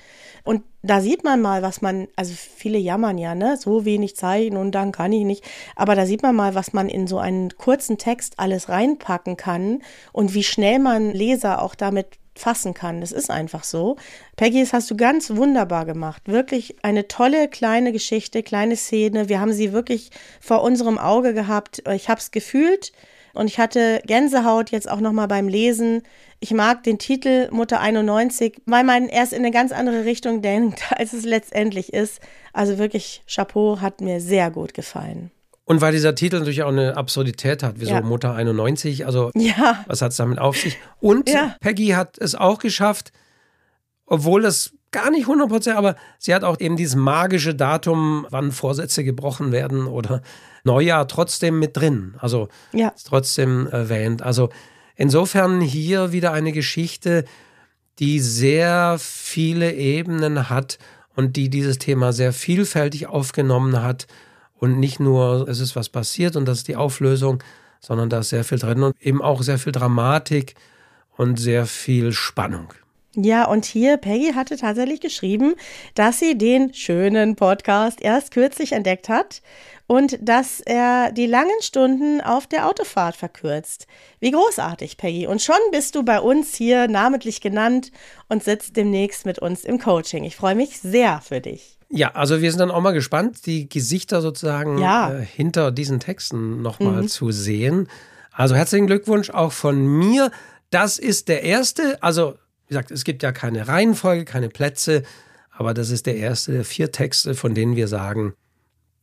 S2: Und da sieht man mal, was man, also viele jammern ja, ne, so wenig Zeichen und dann kann ich nicht. Aber da sieht man mal, was man in so einen kurzen Text alles reinpacken kann und wie schnell man Leser auch damit fassen kann. Das ist einfach so. Peggy, das hast du ganz wunderbar gemacht. Wirklich eine tolle kleine Geschichte, kleine Szene. Wir haben sie wirklich vor unserem Auge gehabt. Ich habe es gefühlt und ich hatte Gänsehaut jetzt auch noch mal beim Lesen. Ich mag den Titel Mutter 91, weil man erst in eine ganz andere Richtung denkt, als es letztendlich ist. Also wirklich Chapeau hat mir sehr gut gefallen.
S3: Und weil dieser Titel natürlich auch eine Absurdität hat, wieso ja. Mutter 91, also ja. was hat es damit auf sich? Und ja. Peggy hat es auch geschafft, obwohl das gar nicht 100%, aber sie hat auch eben dieses magische Datum, wann Vorsätze gebrochen werden oder Neujahr trotzdem mit drin. Also ja. ist trotzdem erwähnt. Also insofern hier wieder eine Geschichte, die sehr viele Ebenen hat und die dieses Thema sehr vielfältig aufgenommen hat und nicht nur, es ist was passiert und das ist die Auflösung, sondern da ist sehr viel drin und eben auch sehr viel Dramatik und sehr viel Spannung.
S2: Ja, und hier, Peggy hatte tatsächlich geschrieben, dass sie den schönen Podcast erst kürzlich entdeckt hat und dass er die langen Stunden auf der Autofahrt verkürzt. Wie großartig, Peggy. Und schon bist du bei uns hier namentlich genannt und sitzt demnächst mit uns im Coaching. Ich freue mich sehr für dich.
S3: Ja, also wir sind dann auch mal gespannt, die Gesichter sozusagen ja. äh, hinter diesen Texten nochmal mhm. zu sehen. Also herzlichen Glückwunsch auch von mir. Das ist der erste, also wie gesagt, es gibt ja keine Reihenfolge, keine Plätze, aber das ist der erste der vier Texte, von denen wir sagen,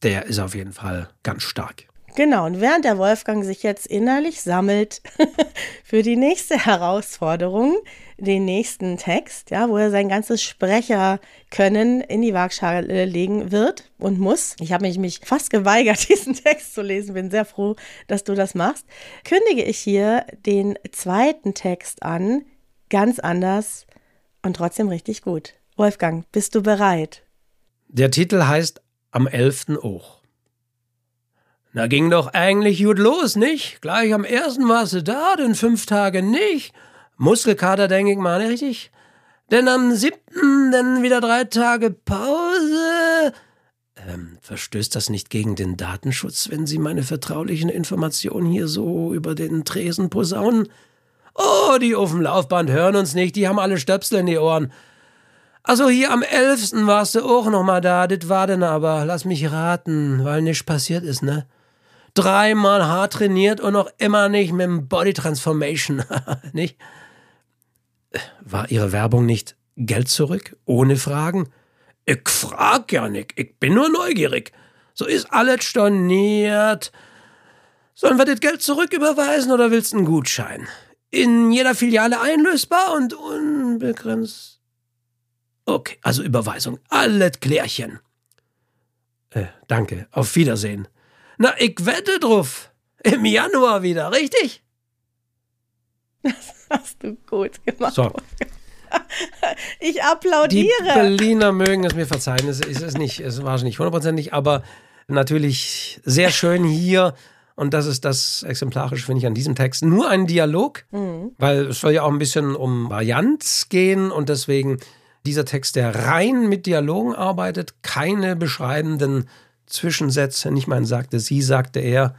S3: der ist auf jeden Fall ganz stark.
S2: Genau, und während der Wolfgang sich jetzt innerlich sammelt für die nächste Herausforderung, den nächsten Text, ja, wo er sein ganzes Sprecherkönnen in die Waagschale legen wird und muss. Ich habe mich, mich fast geweigert, diesen Text zu lesen, bin sehr froh, dass du das machst. Kündige ich hier den zweiten Text an, ganz anders und trotzdem richtig gut. Wolfgang, bist du bereit?
S3: Der Titel heißt Am 11. Auch. Na, ging doch eigentlich gut los, nicht? Gleich am ersten warst du da, denn fünf Tage nicht. Muskelkater, denke ich mal, richtig? Denn am siebten dann wieder drei Tage Pause. Ähm, verstößt das nicht gegen den Datenschutz, wenn Sie meine vertraulichen Informationen hier so über den Tresen posaunen? Oh, die auf dem Laufband hören uns nicht, die haben alle Stöpsel in die Ohren. Also hier am elften warst du auch noch mal da, das war denn aber, lass mich raten, weil nichts passiert ist, ne? dreimal hart trainiert und noch immer nicht mit dem Body Transformation. nicht? War Ihre Werbung nicht Geld zurück, ohne Fragen? Ich frag ja nicht, ich bin nur neugierig. So ist alles storniert. Sollen wir das Geld zurücküberweisen oder willst du einen Gutschein? In jeder Filiale einlösbar und unbegrenzt. Okay, also Überweisung. Alles Klärchen. Äh, danke. Auf Wiedersehen. Na, ich wette drauf. Im Januar wieder, richtig?
S2: Das hast du gut gemacht. So. Ich applaudiere.
S3: Die Berliner mögen es mir verzeihen. Es ist nicht, es war nicht hundertprozentig, aber natürlich sehr schön hier. Und das ist das exemplarisch, finde ich, an diesem Text. Nur ein Dialog, mhm. weil es soll ja auch ein bisschen um Varianz gehen und deswegen dieser Text, der rein mit Dialogen arbeitet, keine beschreibenden Zwischensätze, nicht man sagte sie, sagte er.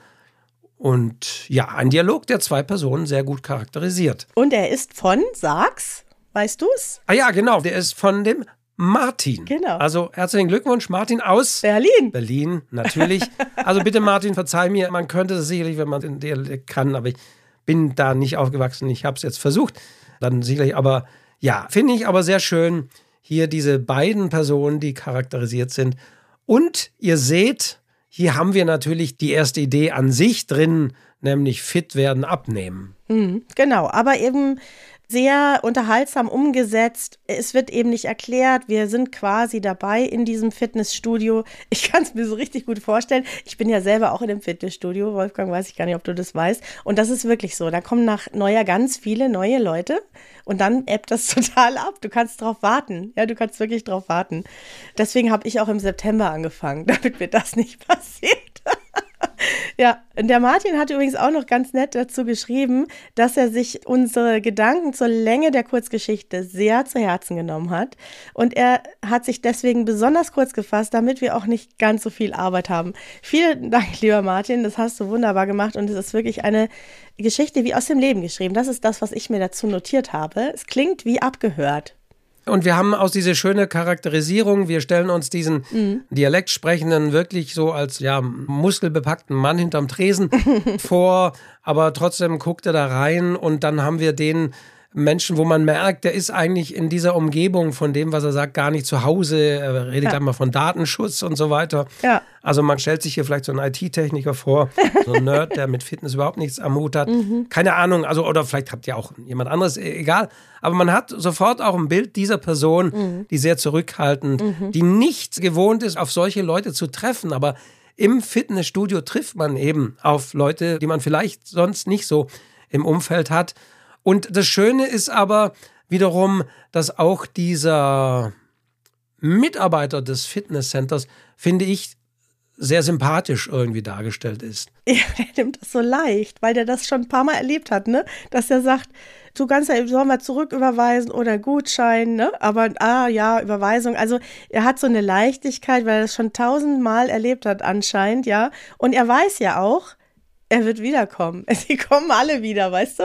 S3: Und ja, ein Dialog, der zwei Personen sehr gut charakterisiert.
S2: Und er ist von, sag's, weißt du's?
S3: Ah ja, genau, der ist von dem Martin. Genau. Also herzlichen Glückwunsch, Martin aus
S2: Berlin.
S3: Berlin, natürlich. Also bitte, Martin, verzeih mir, man könnte es sicherlich, wenn man den Dialekt kann, aber ich bin da nicht aufgewachsen. Ich habe es jetzt versucht. Dann sicherlich, aber ja, finde ich aber sehr schön, hier diese beiden Personen, die charakterisiert sind. Und ihr seht, hier haben wir natürlich die erste Idee an sich drin, nämlich fit werden, abnehmen.
S2: Mhm, genau, aber eben sehr unterhaltsam umgesetzt. Es wird eben nicht erklärt. Wir sind quasi dabei in diesem Fitnessstudio. Ich kann es mir so richtig gut vorstellen. Ich bin ja selber auch in dem Fitnessstudio. Wolfgang, weiß ich gar nicht, ob du das weißt. Und das ist wirklich so. Da kommen nach Neujahr ganz viele neue Leute und dann ebbt das total ab. Du kannst drauf warten. Ja, du kannst wirklich drauf warten. Deswegen habe ich auch im September angefangen, damit mir das nicht passiert. Ja, der Martin hat übrigens auch noch ganz nett dazu geschrieben, dass er sich unsere Gedanken zur Länge der Kurzgeschichte sehr zu Herzen genommen hat. Und er hat sich deswegen besonders kurz gefasst, damit wir auch nicht ganz so viel Arbeit haben. Vielen Dank, lieber Martin, das hast du wunderbar gemacht und es ist wirklich eine Geschichte wie aus dem Leben geschrieben. Das ist das, was ich mir dazu notiert habe. Es klingt wie abgehört.
S3: Und wir haben aus dieser schönen Charakterisierung, wir stellen uns diesen mhm. Dialektsprechenden wirklich so als ja muskelbepackten Mann hinterm Tresen vor, aber trotzdem guckt er da rein und dann haben wir den Menschen, wo man merkt, der ist eigentlich in dieser Umgebung von dem, was er sagt, gar nicht zu Hause. Er redet ja. einmal von Datenschutz und so weiter. Ja. Also man stellt sich hier vielleicht so einen IT-Techniker vor, so ein Nerd, der mit Fitness überhaupt nichts am Hut hat. Mhm. Keine Ahnung, also oder vielleicht habt ihr auch jemand anderes, e-, egal. Aber man hat sofort auch ein Bild dieser Person, mhm. die sehr zurückhaltend, mhm. die nicht gewohnt ist, auf solche Leute zu treffen, aber im Fitnessstudio trifft man eben auf Leute, die man vielleicht sonst nicht so im Umfeld hat. Und das Schöne ist aber wiederum, dass auch dieser Mitarbeiter des Fitnesscenters, finde ich, sehr sympathisch irgendwie dargestellt ist.
S2: Ja, er nimmt das so leicht, weil der das schon ein paar Mal erlebt hat, ne? Dass er sagt, du kannst ja, sollen wir zurücküberweisen oder Gutschein, ne? Aber, ah ja, Überweisung. Also er hat so eine Leichtigkeit, weil er das schon tausendmal erlebt hat anscheinend, ja. Und er weiß ja auch, er wird wiederkommen. Sie kommen alle wieder, weißt du?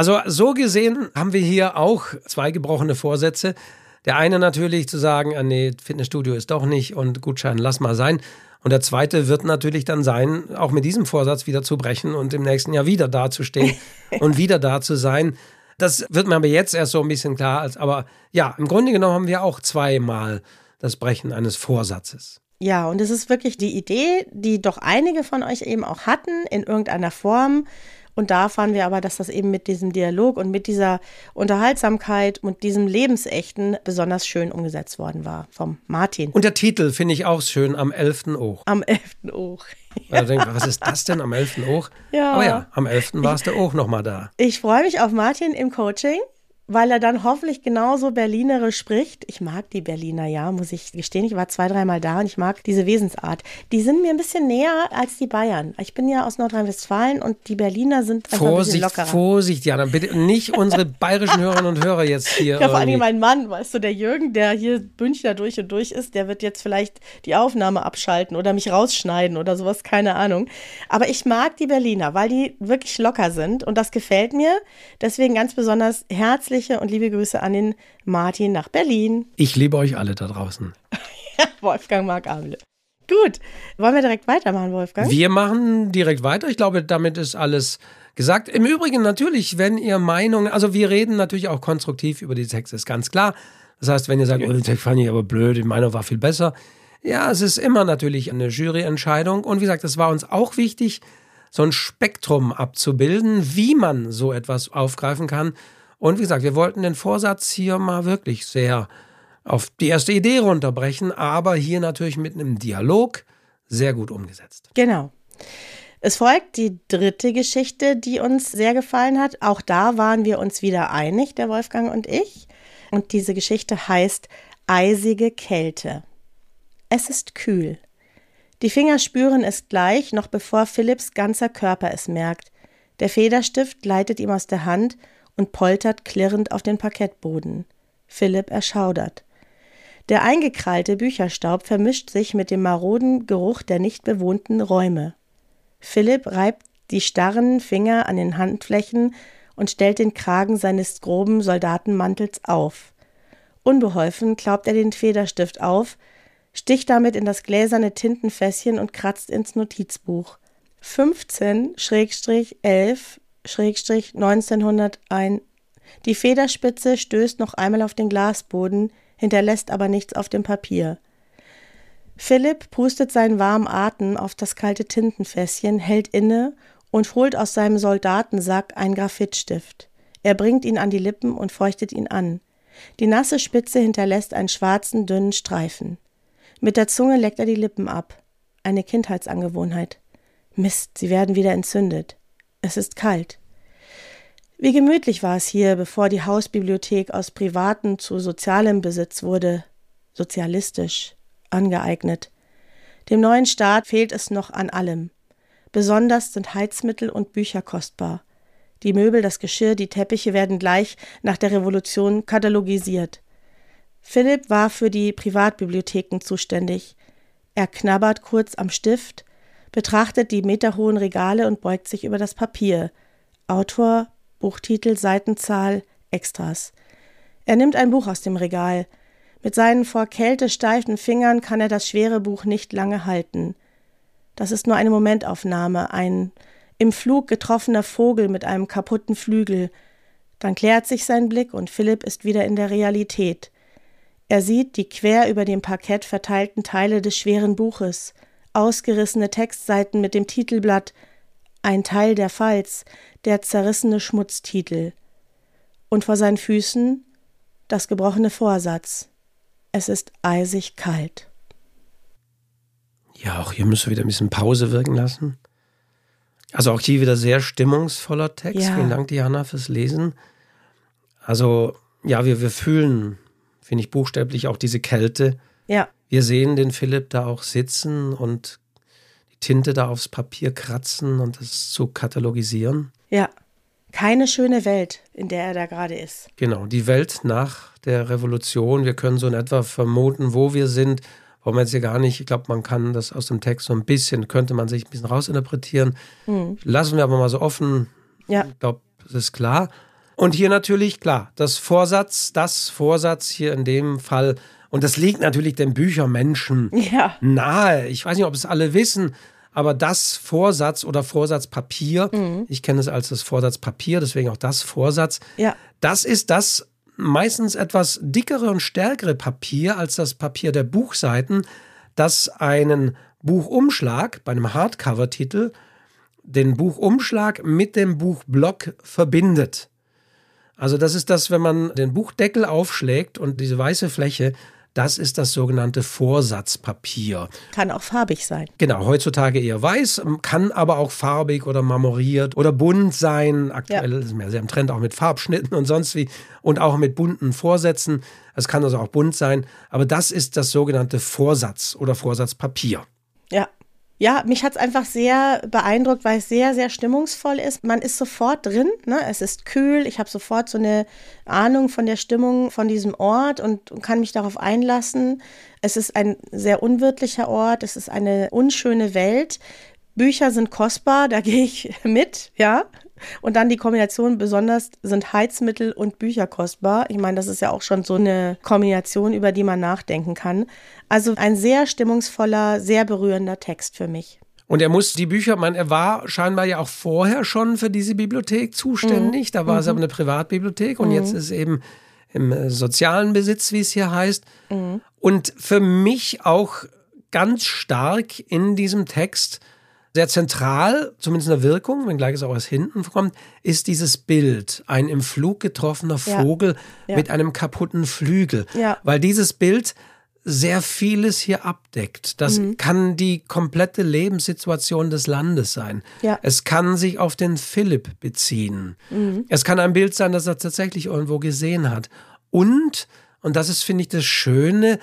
S3: Also so gesehen haben wir hier auch zwei gebrochene Vorsätze. Der eine natürlich zu sagen, ah, nee, Fitnessstudio ist doch nicht und Gutschein lass mal sein. Und der zweite wird natürlich dann sein, auch mit diesem Vorsatz wieder zu brechen und im nächsten Jahr wieder dazustehen und wieder da zu sein. Das wird mir aber jetzt erst so ein bisschen klar. Als, aber ja, im Grunde genommen haben wir auch zweimal das Brechen eines Vorsatzes.
S2: Ja, und es ist wirklich die Idee, die doch einige von euch eben auch hatten, in irgendeiner Form und da erfahren wir aber, dass das eben mit diesem Dialog und mit dieser Unterhaltsamkeit und diesem Lebensechten besonders schön umgesetzt worden war vom Martin.
S3: Und der Titel finde ich auch schön, am 11. Och.
S2: Am 11. Och.
S3: Ja. denkt, was ist das denn am 11. Och? Ja. Aber ja, am 11. warst du auch nochmal da.
S2: Ich freue mich auf Martin im Coaching weil er dann hoffentlich genauso Berlinerisch spricht. Ich mag die Berliner, ja, muss ich gestehen. Ich war zwei, dreimal da und ich mag diese Wesensart. Die sind mir ein bisschen näher als die Bayern. Ich bin ja aus Nordrhein-Westfalen und die Berliner sind einfach
S3: Vorsicht,
S2: ein lockerer.
S3: Vorsicht, Jana, bitte nicht unsere bayerischen Hörerinnen und Hörer jetzt hier.
S2: Ja, vor allem mein Mann, weißt du, der Jürgen, der hier Münchner durch und durch ist, der wird jetzt vielleicht die Aufnahme abschalten oder mich rausschneiden oder sowas, keine Ahnung. Aber ich mag die Berliner, weil die wirklich locker sind und das gefällt mir. Deswegen ganz besonders herzlich herzliche und liebe Grüße an den Martin nach Berlin.
S3: Ich liebe euch alle da draußen.
S2: Wolfgang mag Amle. Gut, wollen wir direkt weitermachen, Wolfgang?
S3: Wir machen direkt weiter. Ich glaube, damit ist alles gesagt. Im Übrigen natürlich, wenn ihr Meinungen, also wir reden natürlich auch konstruktiv über die Texte, ist ganz klar. Das heißt, wenn ihr sagt, oh, den Text fand ich aber blöd, die Meinung war viel besser. Ja, es ist immer natürlich eine Juryentscheidung. Und wie gesagt, es war uns auch wichtig, so ein Spektrum abzubilden, wie man so etwas aufgreifen kann. Und wie gesagt, wir wollten den Vorsatz hier mal wirklich sehr auf die erste Idee runterbrechen, aber hier natürlich mit einem Dialog sehr gut umgesetzt.
S2: Genau. Es folgt die dritte Geschichte, die uns sehr gefallen hat. Auch da waren wir uns wieder einig, der Wolfgang und ich. Und diese Geschichte heißt Eisige Kälte. Es ist kühl. Die Finger spüren es gleich, noch bevor Philipps ganzer Körper es merkt. Der Federstift gleitet ihm aus der Hand und poltert klirrend auf den Parkettboden. Philipp erschaudert. Der eingekrallte Bücherstaub vermischt sich mit dem maroden Geruch der nicht bewohnten Räume. Philipp reibt die starren Finger an den Handflächen und stellt den Kragen seines groben Soldatenmantels auf. Unbeholfen klaubt er den Federstift auf, sticht damit in das gläserne Tintenfässchen und kratzt ins Notizbuch. 15 11 1901. Die Federspitze stößt noch einmal auf den Glasboden, hinterlässt aber nichts auf dem Papier. Philipp pustet seinen warmen Atem auf das kalte Tintenfässchen, hält inne und holt aus seinem Soldatensack einen Graphitstift. Er bringt ihn an die Lippen und feuchtet ihn an. Die nasse Spitze hinterlässt einen schwarzen, dünnen Streifen. Mit der Zunge leckt er die Lippen ab. Eine Kindheitsangewohnheit. Mist, sie werden wieder entzündet. Es ist kalt. Wie gemütlich war es hier, bevor die Hausbibliothek aus privatem zu sozialem Besitz wurde, sozialistisch, angeeignet. Dem neuen Staat fehlt es noch an allem. Besonders sind Heizmittel und Bücher kostbar. Die Möbel, das Geschirr, die Teppiche werden gleich nach der Revolution katalogisiert. Philipp war für die Privatbibliotheken zuständig. Er knabbert kurz am Stift, betrachtet die meterhohen Regale und beugt sich über das Papier. Autor, Buchtitel, Seitenzahl, Extras. Er nimmt ein Buch aus dem Regal. Mit seinen vor Kälte steifen Fingern kann er das schwere Buch nicht lange halten. Das ist nur eine Momentaufnahme, ein im Flug getroffener Vogel mit einem kaputten Flügel. Dann klärt sich sein Blick und Philipp ist wieder in der Realität. Er sieht die quer über dem Parkett verteilten Teile des schweren Buches, ausgerissene Textseiten mit dem Titelblatt Ein Teil der Pfalz, der zerrissene Schmutztitel. Und vor seinen Füßen das gebrochene Vorsatz. Es ist eisig kalt.
S3: Ja, auch hier müssen wir wieder ein bisschen Pause wirken lassen. Also auch hier wieder sehr stimmungsvoller Text. Ja. Vielen Dank, Diana, fürs Lesen. Also ja, wir, wir fühlen, finde ich, buchstäblich auch diese Kälte.
S2: Ja.
S3: Wir sehen den Philipp da auch sitzen und die Tinte da aufs Papier kratzen und es zu katalogisieren.
S2: Ja. Keine schöne Welt, in der er da gerade ist.
S3: Genau, die Welt nach der Revolution. Wir können so in etwa vermuten, wo wir sind wir jetzt hier gar nicht, ich glaube, man kann das aus dem Text so ein bisschen, könnte man sich ein bisschen rausinterpretieren. Mhm. Lassen wir aber mal so offen.
S2: Ja.
S3: Ich glaube, das ist klar. Und hier natürlich, klar, das Vorsatz, das Vorsatz hier in dem Fall, und das liegt natürlich den Büchermenschen
S2: ja.
S3: nahe. Ich weiß nicht, ob es alle wissen, aber das Vorsatz oder Vorsatzpapier, mhm. ich kenne es als das Vorsatzpapier, deswegen auch das Vorsatz,
S2: ja.
S3: das ist das, meistens etwas dickere und stärkere Papier als das Papier der Buchseiten, das einen Buchumschlag bei einem Hardcover-Titel den Buchumschlag mit dem Buchblock verbindet. Also das ist das, wenn man den Buchdeckel aufschlägt und diese weiße Fläche das ist das sogenannte Vorsatzpapier.
S2: Kann auch farbig sein.
S3: Genau, heutzutage eher weiß, kann aber auch farbig oder marmoriert oder bunt sein. Aktuell ja. ist mehr sehr im Trend auch mit Farbschnitten und sonst wie und auch mit bunten Vorsätzen. Es kann also auch bunt sein, aber das ist das sogenannte Vorsatz oder Vorsatzpapier.
S2: Ja, mich hat es einfach sehr beeindruckt, weil es sehr, sehr stimmungsvoll ist. Man ist sofort drin, ne? es ist kühl, ich habe sofort so eine Ahnung von der Stimmung von diesem Ort und, und kann mich darauf einlassen. Es ist ein sehr unwirtlicher Ort, es ist eine unschöne Welt. Bücher sind kostbar, da gehe ich mit, ja. Und dann die Kombination besonders sind Heizmittel und Bücher kostbar. Ich meine, das ist ja auch schon so eine Kombination, über die man nachdenken kann. Also ein sehr stimmungsvoller, sehr berührender Text für mich.
S3: Und er muss die Bücher, man, er war scheinbar ja auch vorher schon für diese Bibliothek zuständig. Mhm. Da war mhm. es aber eine Privatbibliothek und mhm. jetzt ist es eben im äh, sozialen Besitz, wie es hier heißt. Mhm. Und für mich auch ganz stark in diesem Text sehr zentral, zumindest in der Wirkung, wenngleich es auch aus hinten kommt, ist dieses Bild. Ein im Flug getroffener Vogel ja. Ja. mit einem kaputten Flügel.
S2: Ja.
S3: Weil dieses Bild sehr vieles hier abdeckt. Das mhm. kann die komplette Lebenssituation des Landes sein.
S2: Ja.
S3: Es kann sich auf den Philipp beziehen. Mhm. Es kann ein Bild sein, das er tatsächlich irgendwo gesehen hat. Und, und das ist, finde ich, das Schöne,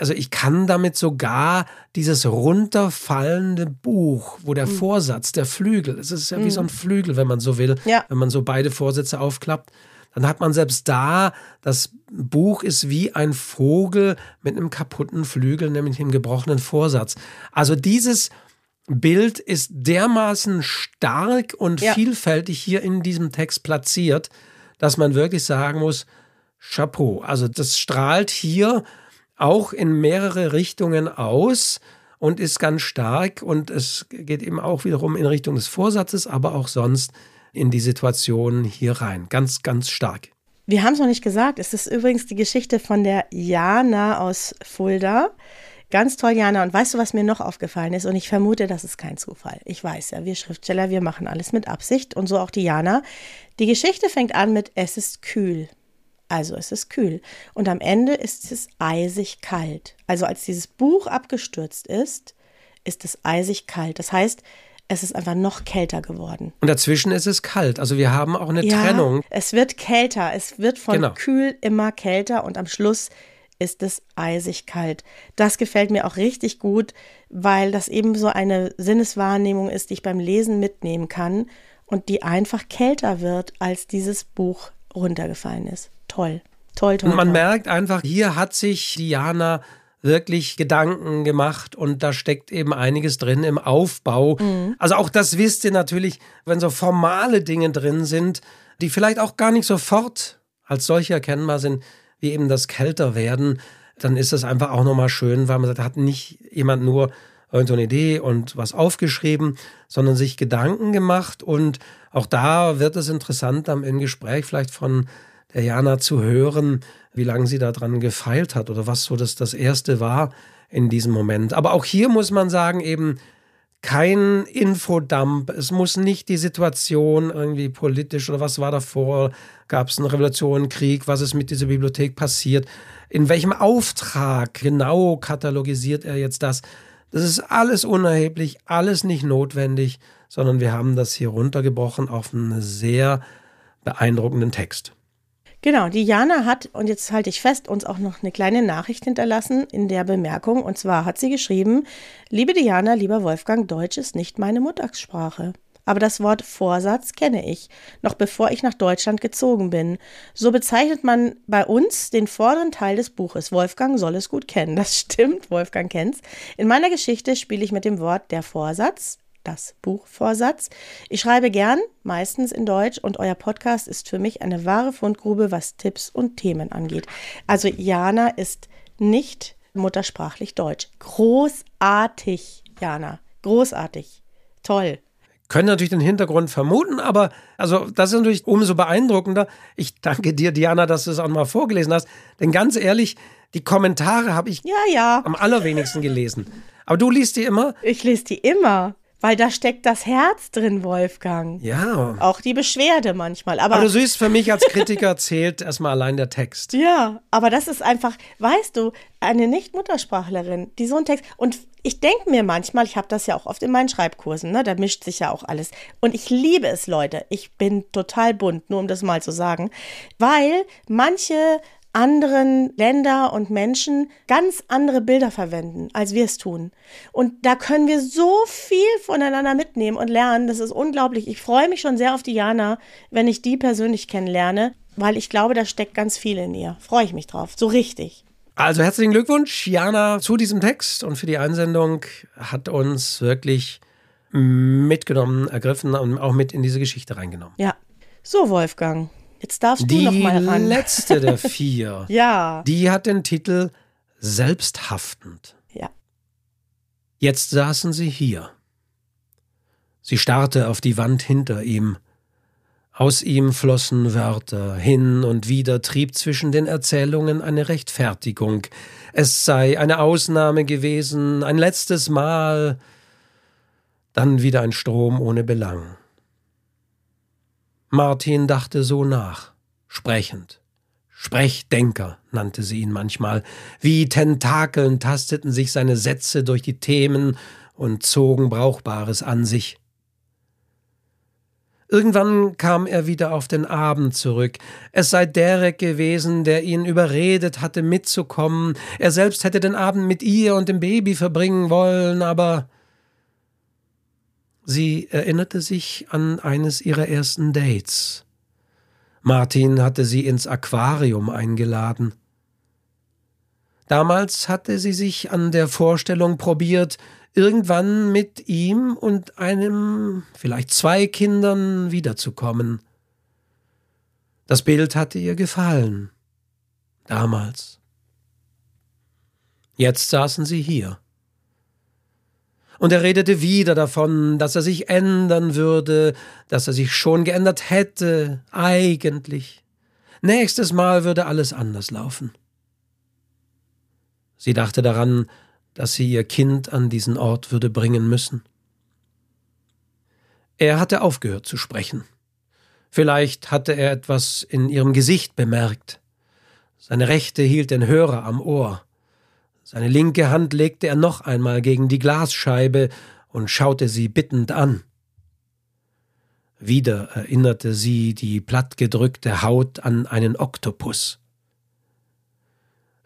S3: also ich kann damit sogar dieses runterfallende Buch, wo der mhm. Vorsatz, der Flügel, es ist ja mhm. wie so ein Flügel, wenn man so will,
S2: ja.
S3: wenn man so beide Vorsätze aufklappt, dann hat man selbst da, das Buch ist wie ein Vogel mit einem kaputten Flügel, nämlich dem gebrochenen Vorsatz. Also dieses Bild ist dermaßen stark und ja. vielfältig hier in diesem Text platziert, dass man wirklich sagen muss, Chapeau. Also das strahlt hier auch in mehrere Richtungen aus und ist ganz stark und es geht eben auch wiederum in Richtung des Vorsatzes, aber auch sonst in die Situation hier rein. Ganz, ganz stark.
S2: Wir haben es noch nicht gesagt. Es ist übrigens die Geschichte von der Jana aus Fulda. Ganz toll, Jana. Und weißt du, was mir noch aufgefallen ist? Und ich vermute, das ist kein Zufall. Ich weiß ja, wir Schriftsteller, wir machen alles mit Absicht und so auch die Jana. Die Geschichte fängt an mit Es ist kühl. Also es ist kühl. Und am Ende ist es eisig kalt. Also als dieses Buch abgestürzt ist, ist es eisig kalt. Das heißt, es ist einfach noch kälter geworden.
S3: Und dazwischen ist es kalt. Also wir haben auch eine
S2: ja,
S3: Trennung.
S2: Es wird kälter. Es wird von genau. kühl immer kälter und am Schluss ist es eisig kalt. Das gefällt mir auch richtig gut, weil das eben so eine Sinneswahrnehmung ist, die ich beim Lesen mitnehmen kann und die einfach kälter wird, als dieses Buch runtergefallen ist. Toll. Toll, toll.
S3: Und man
S2: toll.
S3: merkt einfach, hier hat sich Diana wirklich Gedanken gemacht und da steckt eben einiges drin im Aufbau. Mhm. Also auch das wisst ihr natürlich, wenn so formale Dinge drin sind, die vielleicht auch gar nicht sofort als solche erkennbar sind, wie eben das Kälterwerden, dann ist es einfach auch nochmal schön, weil man sagt, hat nicht jemand nur irgendeine Idee und was aufgeschrieben, sondern sich Gedanken gemacht und auch da wird es interessant, dann im Gespräch vielleicht von der Jana zu hören, wie lange sie daran gefeilt hat oder was so das, das erste war in diesem Moment. Aber auch hier muss man sagen, eben kein Infodump. Es muss nicht die Situation irgendwie politisch oder was war davor, gab es eine Revolution, Krieg, was ist mit dieser Bibliothek passiert, in welchem Auftrag genau katalogisiert er jetzt das. Das ist alles unerheblich, alles nicht notwendig, sondern wir haben das hier runtergebrochen auf einen sehr beeindruckenden Text.
S2: Genau, die Jana hat, und jetzt halte ich fest, uns auch noch eine kleine Nachricht hinterlassen in der Bemerkung. Und zwar hat sie geschrieben, liebe Diana, lieber Wolfgang, Deutsch ist nicht meine Muttersprache. Aber das Wort Vorsatz kenne ich, noch bevor ich nach Deutschland gezogen bin. So bezeichnet man bei uns den vorderen Teil des Buches. Wolfgang soll es gut kennen. Das stimmt, Wolfgang kennt's. In meiner Geschichte spiele ich mit dem Wort der Vorsatz, das Buchvorsatz. Ich schreibe gern, meistens in Deutsch, und euer Podcast ist für mich eine wahre Fundgrube, was Tipps und Themen angeht. Also Jana ist nicht muttersprachlich Deutsch. Großartig, Jana. Großartig. Toll.
S3: Können natürlich den Hintergrund vermuten, aber also das ist natürlich umso beeindruckender. Ich danke dir, Diana, dass du es auch mal vorgelesen hast. Denn ganz ehrlich, die Kommentare habe ich
S2: ja, ja.
S3: am allerwenigsten gelesen. Aber du liest die immer?
S2: Ich lese die immer. Weil da steckt das Herz drin, Wolfgang.
S3: Ja.
S2: Auch die Beschwerde manchmal. Aber,
S3: aber du siehst, für mich als Kritiker zählt erstmal allein der Text.
S2: Ja, aber das ist einfach, weißt du, eine Nicht-Muttersprachlerin, die so einen Text. Und ich denke mir manchmal, ich habe das ja auch oft in meinen Schreibkursen, ne, da mischt sich ja auch alles. Und ich liebe es, Leute. Ich bin total bunt, nur um das mal zu sagen. Weil manche anderen Länder und Menschen ganz andere Bilder verwenden, als wir es tun. Und da können wir so viel voneinander mitnehmen und lernen. Das ist unglaublich. Ich freue mich schon sehr auf Diana, wenn ich die persönlich kennenlerne, weil ich glaube, da steckt ganz viel in ihr. Freue ich mich drauf. So richtig.
S3: Also herzlichen Glückwunsch, Jana, zu diesem Text und für die Einsendung hat uns wirklich mitgenommen, ergriffen und auch mit in diese Geschichte reingenommen.
S2: Ja. So, Wolfgang. Jetzt darfst
S3: die
S2: du noch mal ran.
S3: Die letzte der vier.
S2: ja.
S3: Die hat den Titel Selbsthaftend.
S2: Ja.
S3: Jetzt saßen sie hier. Sie starrte auf die Wand hinter ihm. Aus ihm flossen Wörter, hin und wieder trieb zwischen den Erzählungen eine Rechtfertigung. Es sei eine Ausnahme gewesen, ein letztes Mal, dann wieder ein Strom ohne Belang. Martin dachte so nach, sprechend. Sprechdenker nannte sie ihn manchmal. Wie Tentakeln tasteten sich seine Sätze durch die Themen und zogen Brauchbares an sich. Irgendwann kam er wieder auf den Abend zurück. Es sei Derek gewesen, der ihn überredet hatte, mitzukommen. Er selbst hätte den Abend mit ihr und dem Baby verbringen wollen, aber Sie erinnerte sich an eines ihrer ersten Dates. Martin hatte sie ins Aquarium eingeladen. Damals hatte sie sich an der Vorstellung probiert, irgendwann mit ihm und einem, vielleicht zwei Kindern wiederzukommen. Das Bild hatte ihr gefallen. Damals. Jetzt saßen sie hier. Und er redete wieder davon, dass er sich ändern würde, dass er sich schon geändert hätte, eigentlich. Nächstes Mal würde alles anders laufen. Sie dachte daran, dass sie ihr Kind an diesen Ort würde bringen müssen. Er hatte aufgehört zu sprechen. Vielleicht hatte er etwas in ihrem Gesicht bemerkt. Seine rechte hielt den Hörer am Ohr. Seine linke Hand legte er noch einmal gegen die Glasscheibe und schaute sie bittend an. Wieder erinnerte sie die plattgedrückte Haut an einen Oktopus.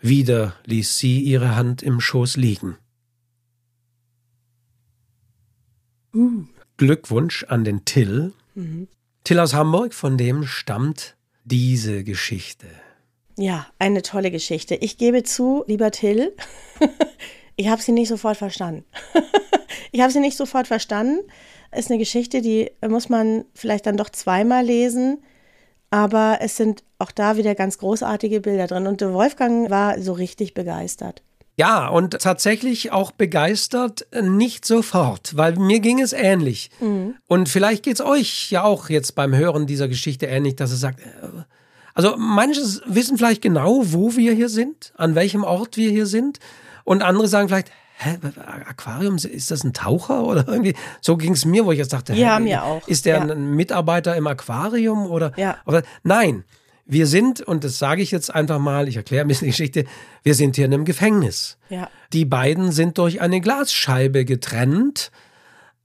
S3: Wieder ließ sie ihre Hand im Schoß liegen. Uh. Glückwunsch an den Till. Mhm. Till aus Hamburg, von dem stammt diese Geschichte.
S2: Ja, eine tolle Geschichte. Ich gebe zu, lieber Till, ich habe sie nicht sofort verstanden. ich habe sie nicht sofort verstanden. Ist eine Geschichte, die muss man vielleicht dann doch zweimal lesen. Aber es sind auch da wieder ganz großartige Bilder drin. Und der Wolfgang war so richtig begeistert.
S3: Ja, und tatsächlich auch begeistert nicht sofort, weil mir ging es ähnlich. Mhm. Und vielleicht geht es euch ja auch jetzt beim Hören dieser Geschichte ähnlich, dass es sagt, äh, also manche wissen vielleicht genau, wo wir hier sind, an welchem Ort wir hier sind. Und andere sagen vielleicht, hä, Aquarium, ist das ein Taucher oder irgendwie? So ging es mir, wo ich jetzt dachte,
S2: ja, hä, mir auch.
S3: ist der ja. ein Mitarbeiter im Aquarium oder? Ja. Aber nein, wir sind, und das sage ich jetzt einfach mal, ich erkläre ein bisschen die Geschichte, wir sind hier in einem Gefängnis. Ja. Die beiden sind durch eine Glasscheibe getrennt.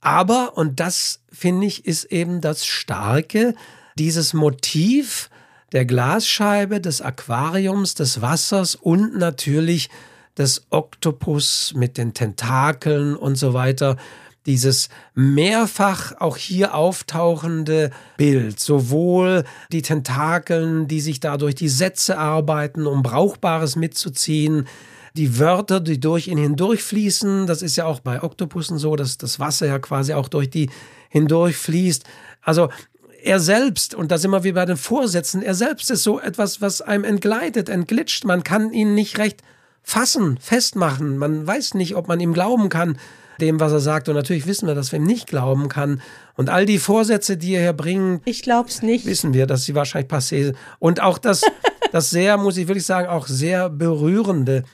S3: Aber, und das finde ich, ist eben das Starke, dieses Motiv der Glasscheibe, des Aquariums, des Wassers und natürlich des Oktopus mit den Tentakeln und so weiter dieses mehrfach auch hier auftauchende Bild, sowohl die Tentakeln, die sich da durch die Sätze arbeiten, um Brauchbares mitzuziehen, die Wörter, die durch ihn hindurchfließen, das ist ja auch bei Oktopussen so, dass das Wasser ja quasi auch durch die hindurchfließt. Also er selbst, und da sind wir wie bei den Vorsätzen, er selbst ist so etwas, was einem entgleitet, entglitscht. Man kann ihn nicht recht fassen, festmachen. Man weiß nicht, ob man ihm glauben kann dem, was er sagt. Und natürlich wissen wir, dass wir ihm nicht glauben kann. Und all die Vorsätze, die er hier bringt,
S2: ich glaub's nicht.
S3: Wissen wir, dass sie wahrscheinlich passé sind. Und auch das, das sehr, muss ich wirklich sagen, auch sehr berührende,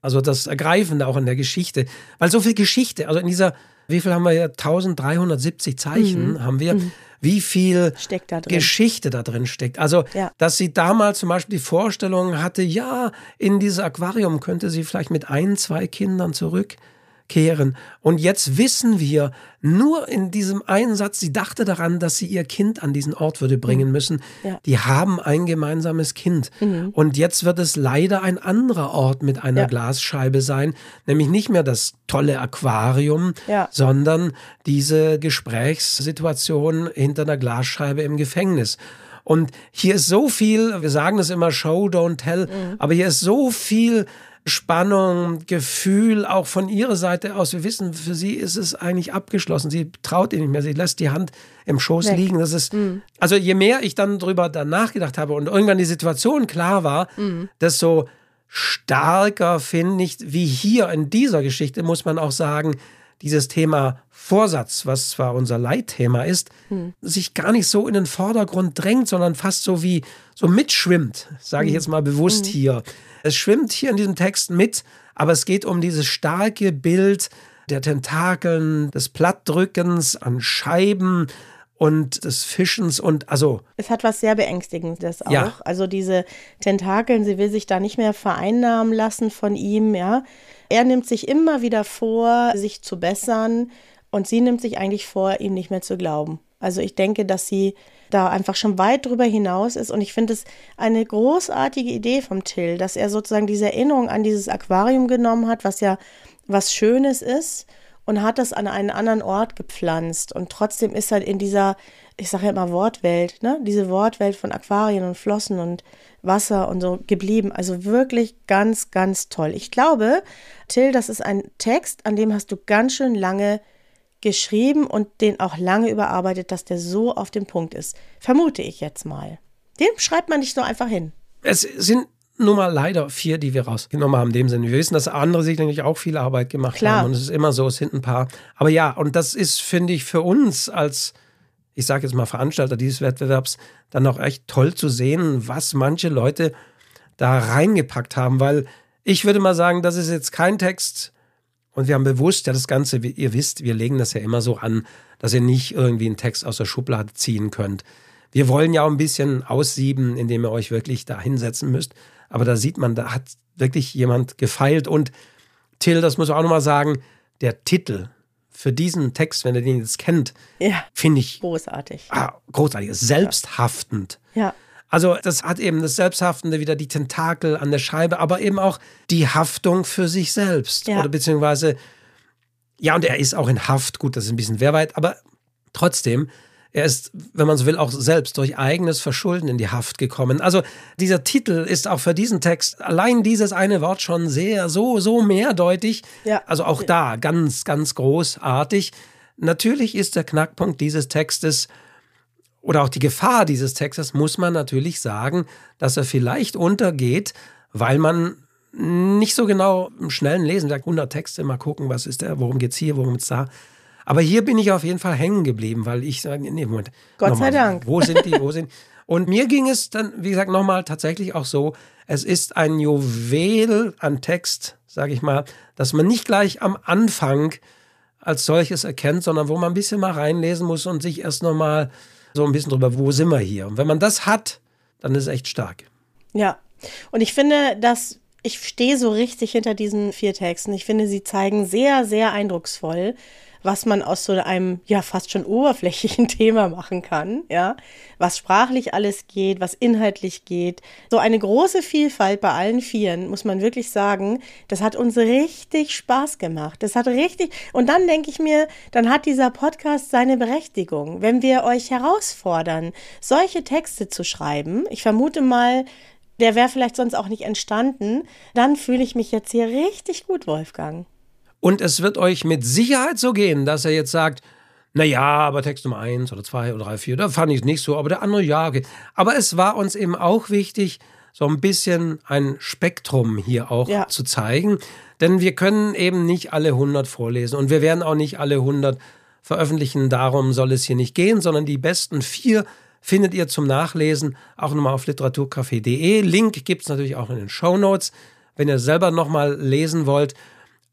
S3: also das Ergreifende auch in der Geschichte. Weil so viel Geschichte, also in dieser, wie viel haben wir hier? 1370 Zeichen mhm. haben wir. Mhm wie viel
S2: da
S3: Geschichte da drin steckt. Also, ja. dass sie damals zum Beispiel die Vorstellung hatte, ja, in dieses Aquarium könnte sie vielleicht mit ein, zwei Kindern zurück kehren. Und jetzt wissen wir, nur in diesem einen Satz, sie dachte daran, dass sie ihr Kind an diesen Ort würde bringen mhm. müssen. Ja. Die haben ein gemeinsames Kind. Mhm. Und jetzt wird es leider ein anderer Ort mit einer ja. Glasscheibe sein, nämlich nicht mehr das tolle Aquarium, ja. sondern diese Gesprächssituation hinter einer Glasscheibe im Gefängnis. Und hier ist so viel, wir sagen es immer Show, don't tell, mhm. aber hier ist so viel Spannung, Gefühl, auch von ihrer Seite aus. Wir wissen, für sie ist es eigentlich abgeschlossen. Sie traut ihr nicht mehr. Sie lässt die Hand im Schoß Weg. liegen. Das ist, mhm. also je mehr ich dann drüber danach gedacht habe und irgendwann die Situation klar war, mhm. desto starker finde ich, wie hier in dieser Geschichte, muss man auch sagen, dieses Thema Vorsatz, was zwar unser Leitthema ist, hm. sich gar nicht so in den Vordergrund drängt, sondern fast so wie so mitschwimmt, sage ich hm. jetzt mal bewusst hm. hier. Es schwimmt hier in diesem Text mit, aber es geht um dieses starke Bild der Tentakeln, des Plattdrückens an Scheiben und des Fischens und also.
S2: Es hat was sehr Beängstigendes auch. Ja. Also diese Tentakeln, sie will sich da nicht mehr vereinnahmen lassen von ihm, ja. Er nimmt sich immer wieder vor, sich zu bessern und sie nimmt sich eigentlich vor, ihm nicht mehr zu glauben. Also ich denke, dass sie da einfach schon weit drüber hinaus ist. Und ich finde es eine großartige Idee vom Till, dass er sozusagen diese Erinnerung an dieses Aquarium genommen hat, was ja was Schönes ist, und hat das an einen anderen Ort gepflanzt. Und trotzdem ist halt in dieser, ich sage ja immer Wortwelt, ne? diese Wortwelt von Aquarien und Flossen und Wasser und so geblieben. Also wirklich ganz, ganz toll. Ich glaube, Till, das ist ein Text, an dem hast du ganz schön lange geschrieben und den auch lange überarbeitet, dass der so auf dem Punkt ist. Vermute ich jetzt mal. Den schreibt man nicht so einfach hin.
S3: Es sind nun mal leider vier, die wir rausgenommen haben, in dem Sinne. Wir wissen, dass andere sicherlich auch viel Arbeit gemacht Klar. haben und es ist immer so, es sind ein paar. Aber ja, und das ist, finde ich, für uns als, ich sage jetzt mal, Veranstalter dieses Wettbewerbs dann auch echt toll zu sehen, was manche Leute da reingepackt haben, weil ich würde mal sagen, das ist jetzt kein Text, Und wir haben bewusst ja das Ganze, ihr wisst, wir legen das ja immer so an, dass ihr nicht irgendwie einen Text aus der Schublade ziehen könnt. Wir wollen ja auch ein bisschen aussieben, indem ihr euch wirklich da hinsetzen müsst. Aber da sieht man, da hat wirklich jemand gefeilt. Und Till, das muss ich auch nochmal sagen, der Titel für diesen Text, wenn ihr den jetzt kennt,
S2: Ja,
S3: finde ich
S2: großartig.
S3: ah, großartig, selbsthaftend.
S2: Ja,
S3: Also das hat eben das Selbsthaftende wieder die Tentakel an der Scheibe, aber eben auch die Haftung für sich selbst.
S2: Ja.
S3: Oder beziehungsweise, ja, und er ist auch in Haft, gut, das ist ein bisschen wehrweit, aber trotzdem, er ist, wenn man so will, auch selbst durch eigenes Verschulden in die Haft gekommen. Also dieser Titel ist auch für diesen Text allein dieses eine Wort schon sehr, so, so mehrdeutig.
S2: Ja.
S3: Also auch da ganz, ganz großartig. Natürlich ist der Knackpunkt dieses Textes oder auch die Gefahr dieses Textes, muss man natürlich sagen, dass er vielleicht untergeht, weil man nicht so genau im schnellen Lesen sagt, 100 Texte, mal gucken, was ist der, worum geht's hier, worum geht's da. Aber hier bin ich auf jeden Fall hängen geblieben, weil ich sage, nee, Moment.
S2: Gott
S3: nochmal,
S2: sei Dank.
S3: Wo sind die, wo sind Und mir ging es dann, wie gesagt, nochmal tatsächlich auch so, es ist ein Juwel an Text, sage ich mal, dass man nicht gleich am Anfang als solches erkennt, sondern wo man ein bisschen mal reinlesen muss und sich erst nochmal so ein bisschen drüber, wo sind wir hier? Und wenn man das hat, dann ist es echt stark.
S2: Ja, und ich finde, dass ich stehe so richtig hinter diesen vier Texten. Ich finde, sie zeigen sehr, sehr eindrucksvoll, was man aus so einem ja fast schon oberflächlichen Thema machen kann, ja, was sprachlich alles geht, was inhaltlich geht. So eine große Vielfalt bei allen Vieren, muss man wirklich sagen, das hat uns richtig Spaß gemacht. Das hat richtig und dann denke ich mir, dann hat dieser Podcast seine Berechtigung, wenn wir euch herausfordern, solche Texte zu schreiben. Ich vermute mal, der wäre vielleicht sonst auch nicht entstanden, dann fühle ich mich jetzt hier richtig gut, Wolfgang.
S3: Und es wird euch mit Sicherheit so gehen, dass er jetzt sagt, naja, aber Text Nummer eins oder zwei oder drei, vier, da fand ich es nicht so, aber der andere ja. Okay. Aber es war uns eben auch wichtig, so ein bisschen ein Spektrum hier auch
S2: Ja.
S3: zu zeigen. Denn wir können eben nicht alle 100 vorlesen und wir werden auch nicht alle 100 veröffentlichen. Darum soll es hier nicht gehen, sondern die besten vier findet ihr zum Nachlesen auch nochmal auf literaturcafé.de. Link gibt es natürlich auch in den Show Notes, wenn ihr selber nochmal lesen wollt.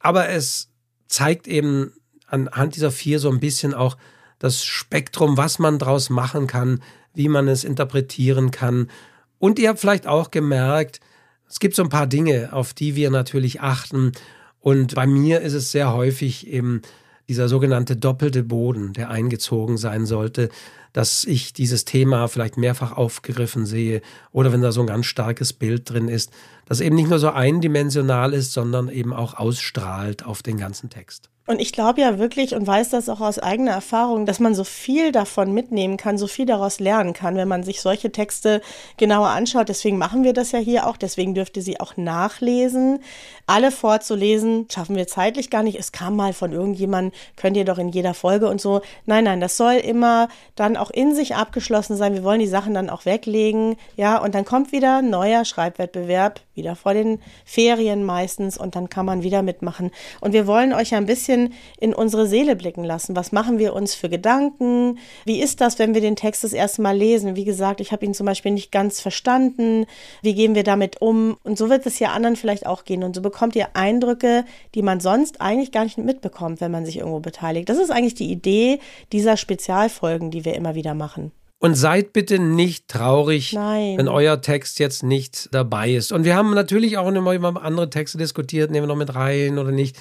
S3: Aber es zeigt eben anhand dieser vier so ein bisschen auch das Spektrum, was man draus machen kann, wie man es interpretieren kann. Und ihr habt vielleicht auch gemerkt, es gibt so ein paar Dinge, auf die wir natürlich achten. Und bei mir ist es sehr häufig eben dieser sogenannte doppelte Boden, der eingezogen sein sollte, dass ich dieses Thema vielleicht mehrfach aufgegriffen sehe oder wenn da so ein ganz starkes Bild drin ist, das eben nicht nur so eindimensional ist, sondern eben auch ausstrahlt auf den ganzen Text.
S2: Und ich glaube ja wirklich und weiß das auch aus eigener Erfahrung, dass man so viel davon mitnehmen kann, so viel daraus lernen kann, wenn man sich solche Texte genauer anschaut. Deswegen machen wir das ja hier auch. Deswegen dürft ihr sie auch nachlesen. Alle vorzulesen schaffen wir zeitlich gar nicht. Es kam mal von irgendjemandem, könnt ihr doch in jeder Folge und so. Nein, nein, das soll immer dann auch in sich abgeschlossen sein. Wir wollen die Sachen dann auch weglegen. Ja, und dann kommt wieder ein neuer Schreibwettbewerb, wieder vor den Ferien meistens und dann kann man wieder mitmachen. Und wir wollen euch ja ein bisschen in unsere Seele blicken lassen. Was machen wir uns für Gedanken? Wie ist das, wenn wir den Text das erste Mal lesen? Wie gesagt, ich habe ihn zum Beispiel nicht ganz verstanden. Wie gehen wir damit um? Und so wird es ja anderen vielleicht auch gehen. Und so bekommt ihr Eindrücke, die man sonst eigentlich gar nicht mitbekommt, wenn man sich irgendwo beteiligt. Das ist eigentlich die Idee dieser Spezialfolgen, die wir immer wieder machen.
S3: Und seid bitte nicht traurig,
S2: Nein.
S3: wenn euer Text jetzt nicht dabei ist. Und wir haben natürlich auch immer über andere Texte diskutiert, nehmen wir noch mit rein oder nicht.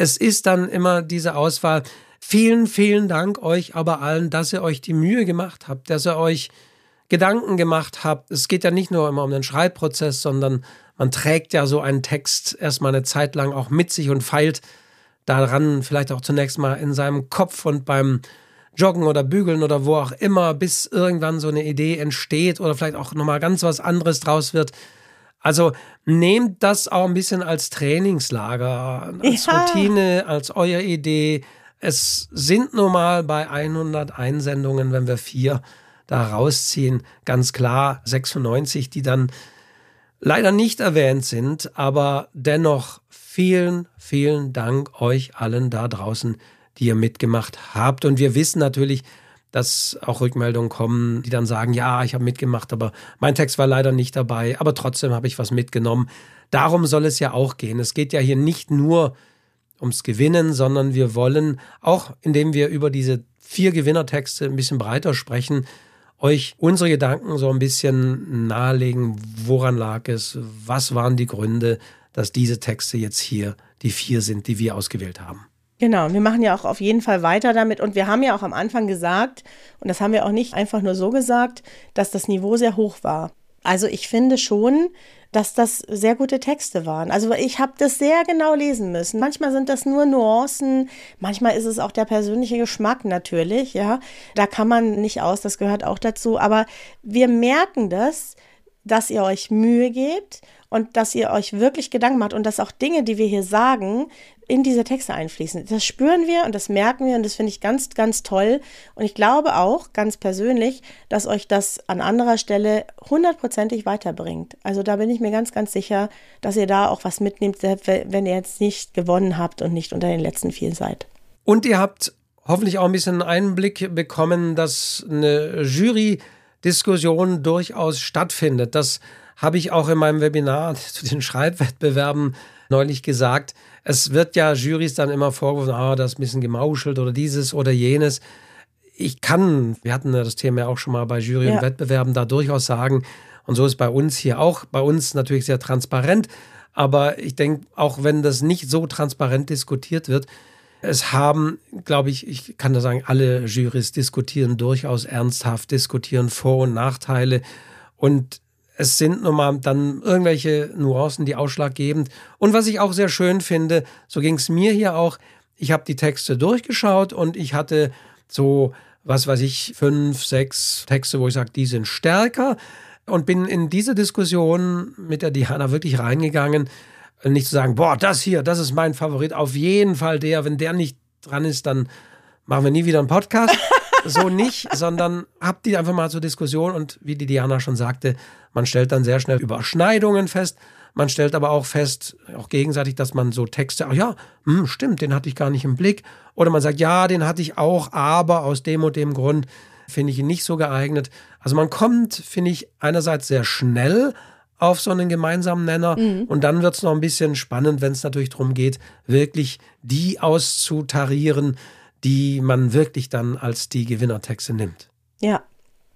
S3: Es ist dann immer diese Auswahl. Vielen, vielen Dank euch aber allen, dass ihr euch die Mühe gemacht habt, dass ihr euch Gedanken gemacht habt. Es geht ja nicht nur immer um den Schreibprozess, sondern man trägt ja so einen Text erstmal eine Zeit lang auch mit sich und feilt daran, vielleicht auch zunächst mal in seinem Kopf und beim Joggen oder Bügeln oder wo auch immer, bis irgendwann so eine Idee entsteht oder vielleicht auch nochmal ganz was anderes draus wird. Also nehmt das auch ein bisschen als Trainingslager, als
S2: Ja.
S3: Routine, als eure Idee. Es sind nun mal bei 100 Einsendungen, wenn wir vier da rausziehen, ganz klar 96, die dann leider nicht erwähnt sind, aber dennoch vielen, vielen Dank euch allen da draußen, die ihr mitgemacht habt. Und wir wissen natürlich, dass auch Rückmeldungen kommen, die dann sagen, ja, ich habe mitgemacht, aber mein Text war leider nicht dabei, aber trotzdem habe ich was mitgenommen. Darum soll es ja auch gehen. Es geht ja hier nicht nur ums Gewinnen, sondern wir wollen auch, indem wir über diese vier Gewinnertexte ein bisschen breiter sprechen, euch unsere Gedanken so ein bisschen nahelegen, woran lag es, was waren die Gründe, dass diese Texte jetzt hier die vier sind, die wir ausgewählt haben.
S2: Genau, wir machen ja auch auf jeden Fall weiter damit und wir haben ja auch am Anfang gesagt, und das haben wir auch nicht einfach nur so gesagt, dass das Niveau sehr hoch war. Also ich finde schon, dass das sehr gute Texte waren. Also ich habe das sehr genau lesen müssen. Manchmal sind das nur Nuancen, manchmal ist es auch der persönliche Geschmack natürlich, ja. Da kann man nicht aus, das gehört auch dazu. Aber wir merken das, dass ihr euch Mühe gebt und dass ihr euch wirklich Gedanken macht und dass auch Dinge, die wir hier sagen, in diese Texte einfließen. Das spüren wir und das merken wir und das finde ich ganz, ganz toll. Und ich glaube auch, ganz persönlich, dass euch das an anderer Stelle hundertprozentig weiterbringt. Also da bin ich mir ganz, ganz sicher, dass ihr da auch was mitnehmt, wenn ihr jetzt nicht gewonnen habt und nicht unter den letzten vier seid.
S3: Und ihr habt hoffentlich auch ein bisschen Einblick bekommen, dass eine Jury-Diskussion durchaus stattfindet. Das habe ich auch in meinem Webinar zu den Schreibwettbewerben neulich gesagt. Es wird ja Jurys dann immer vorgeworfen, ah, das ist ein bisschen gemauschelt oder dieses oder jenes. Ich kann, wir hatten das Thema ja auch schon mal bei Jury ja. und Wettbewerben, da durchaus sagen, und so ist bei uns hier auch, bei uns natürlich sehr transparent, aber ich denke, auch wenn das nicht so transparent diskutiert wird, es haben, glaube ich, ich kann da sagen, alle Jurys diskutieren durchaus ernsthaft, diskutieren Vor- und Nachteile. Und es sind nun mal dann irgendwelche Nuancen, die ausschlaggebend. Und was ich auch sehr schön finde, so ging es mir hier auch, ich habe die Texte durchgeschaut und ich hatte so, was weiß ich, fünf, sechs Texte, wo ich sage, die sind stärker und bin in diese Diskussion mit der Diana wirklich reingegangen. Nicht zu sagen, boah, das hier, das ist mein Favorit, auf jeden Fall der, wenn der nicht dran ist, dann machen wir nie wieder einen Podcast. so nicht, sondern habt die einfach mal zur Diskussion und wie die Diana schon sagte, man stellt dann sehr schnell Überschneidungen fest. Man stellt aber auch fest, auch gegenseitig, dass man so Texte, ach ja, hm, stimmt, den hatte ich gar nicht im Blick. Oder man sagt, ja, den hatte ich auch, aber aus dem und dem Grund finde ich ihn nicht so geeignet. Also man kommt, finde ich, einerseits sehr schnell auf so einen gemeinsamen Nenner mhm. und dann wird es noch ein bisschen spannend, wenn es natürlich darum geht, wirklich die auszutarieren, die man wirklich dann als die Gewinnertexte nimmt.
S2: Ja,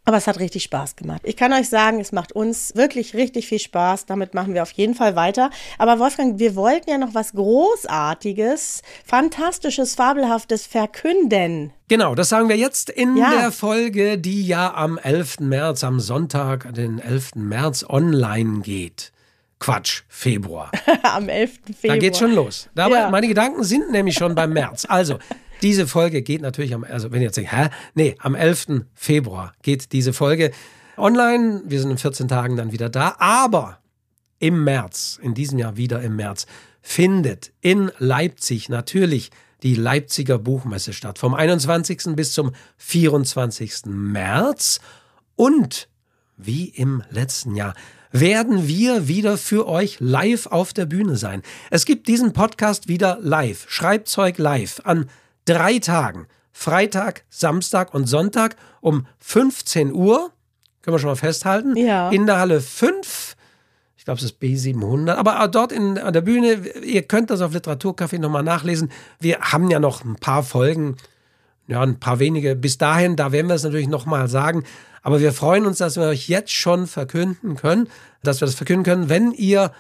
S2: aber es hat richtig Spaß gemacht. Ich kann euch sagen, es macht uns wirklich richtig viel Spaß. Damit machen wir auf jeden Fall weiter. Aber Wolfgang, wir wollten ja noch was Großartiges, Fantastisches, Fabelhaftes verkünden.
S3: Genau, das sagen wir jetzt in ja. der Folge, die ja am 11. März, am Sonntag, den 11. März online geht. Quatsch, Februar.
S2: am 11. Februar.
S3: Da geht's schon los. Da ja. Meine Gedanken sind nämlich schon beim März. Also, diese Folge geht natürlich am, also wenn ihr jetzt denkt, hä? Nee, am 11. Februar geht diese Folge online. Wir sind in 14 Tagen dann wieder da. Aber im März, in diesem Jahr wieder im März, findet in Leipzig natürlich die Leipziger Buchmesse statt. Vom 21. bis zum 24. März. Und wie im letzten Jahr werden wir wieder für euch live auf der Bühne sein. Es gibt diesen Podcast wieder live, Schreibzeug live an drei Tagen, Freitag, Samstag und Sonntag um 15 Uhr, können wir schon mal festhalten,
S2: ja.
S3: in der Halle 5. Ich glaube, es ist B700. Aber dort in, an der Bühne, ihr könnt das auf Literaturcafé nochmal nachlesen. Wir haben ja noch ein paar Folgen, ja, ein paar wenige bis dahin. Da werden wir es natürlich nochmal sagen. Aber wir freuen uns, dass wir euch jetzt schon verkünden können, dass wir das verkünden können. Wenn ihr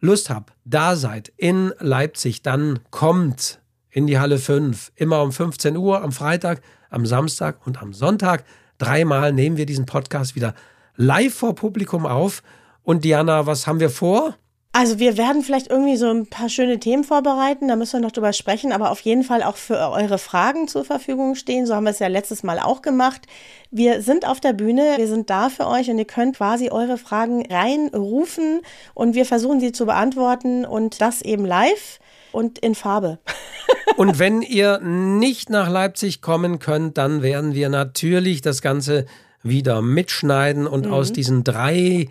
S3: Lust habt, da seid in Leipzig, dann kommt in die Halle 5. Immer um 15 Uhr am Freitag, am Samstag und am Sonntag. Dreimal nehmen wir diesen Podcast wieder live vor Publikum auf. Und Diana, was haben wir vor?
S2: Also wir werden vielleicht irgendwie so ein paar schöne Themen vorbereiten, da müssen wir noch drüber sprechen, aber auf jeden Fall auch für eure Fragen zur Verfügung stehen. So haben wir es ja letztes Mal auch gemacht. Wir sind auf der Bühne, wir sind da für euch und ihr könnt quasi eure Fragen reinrufen und wir versuchen sie zu beantworten und das eben live und in Farbe.
S3: und wenn ihr nicht nach Leipzig kommen könnt, dann werden wir natürlich das Ganze wieder mitschneiden und mhm. aus diesen drei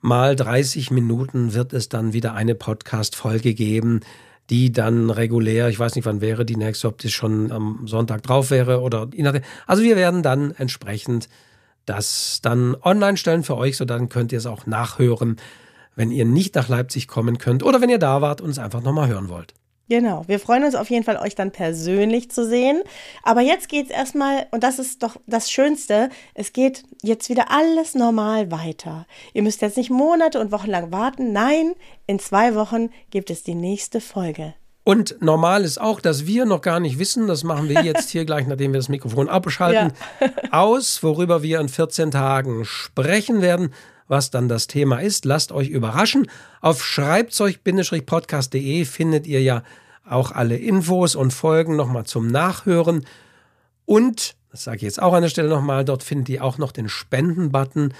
S3: mal 30 Minuten wird es dann wieder eine Podcast-Folge geben, die dann regulär, ich weiß nicht, wann wäre die nächste, ob das schon am Sonntag drauf wäre oder also wir werden dann entsprechend das dann online stellen für euch, so dann könnt ihr es auch nachhören wenn ihr nicht nach Leipzig kommen könnt oder wenn ihr da wart und es einfach nochmal hören wollt.
S2: Genau, wir freuen uns auf jeden Fall, euch dann persönlich zu sehen. Aber jetzt geht es erstmal, und das ist doch das Schönste, es geht jetzt wieder alles normal weiter. Ihr müsst jetzt nicht Monate und Wochen lang warten. Nein, in zwei Wochen gibt es die nächste Folge.
S3: Und normal ist auch, dass wir noch gar nicht wissen, das machen wir jetzt hier gleich, nachdem wir das Mikrofon abschalten, ja. aus, worüber wir in 14 Tagen sprechen werden. Was dann das Thema ist, lasst euch überraschen. Auf schreibzeug-podcast.de findet ihr ja auch alle Infos und Folgen nochmal zum Nachhören. Und, das sage ich jetzt auch an der Stelle nochmal, dort findet ihr auch noch den Spenden-Button.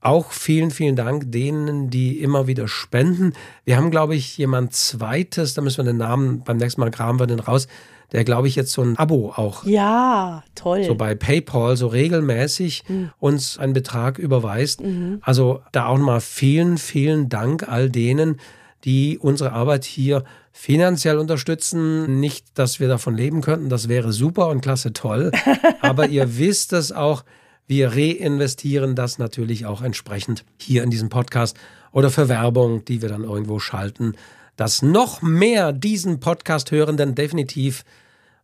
S3: Auch vielen, vielen Dank denen, die immer wieder spenden. Wir haben, glaube ich, jemand Zweites, da müssen wir den Namen beim nächsten Mal graben wir den raus, der, glaube ich, jetzt so ein Abo auch.
S2: Ja, toll.
S3: So bei PayPal so regelmäßig mhm. uns einen Betrag überweist. Mhm. Also da auch nochmal vielen, vielen Dank all denen, die unsere Arbeit hier finanziell unterstützen. Nicht, dass wir davon leben könnten, das wäre super und klasse toll. Aber ihr wisst es auch, wir reinvestieren das natürlich auch entsprechend hier in diesem Podcast oder für Werbung, die wir dann irgendwo schalten, dass noch mehr diesen Podcast hören, denn definitiv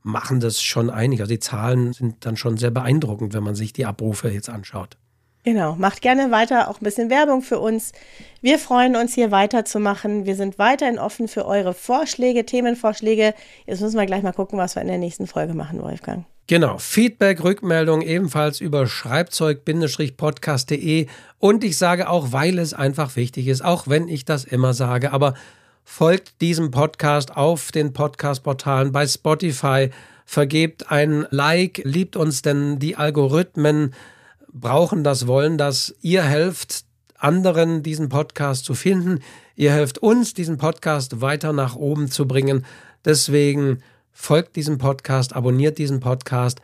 S3: machen das schon einige. Also die Zahlen sind dann schon sehr beeindruckend, wenn man sich die Abrufe jetzt anschaut.
S2: Genau, macht gerne weiter auch ein bisschen Werbung für uns. Wir freuen uns hier weiterzumachen. Wir sind weiterhin offen für eure Vorschläge, Themenvorschläge. Jetzt müssen wir gleich mal gucken, was wir in der nächsten Folge machen, Wolfgang.
S3: Genau, Feedback, Rückmeldung ebenfalls über schreibzeug-podcast.de und ich sage auch, weil es einfach wichtig ist, auch wenn ich das immer sage, aber folgt diesem Podcast auf den Podcast-Portalen bei Spotify, vergebt ein Like, liebt uns, denn die Algorithmen brauchen das, wollen das. Ihr helft anderen, diesen Podcast zu finden. Ihr helft uns, diesen Podcast weiter nach oben zu bringen. Deswegen folgt diesem Podcast, abonniert diesen Podcast,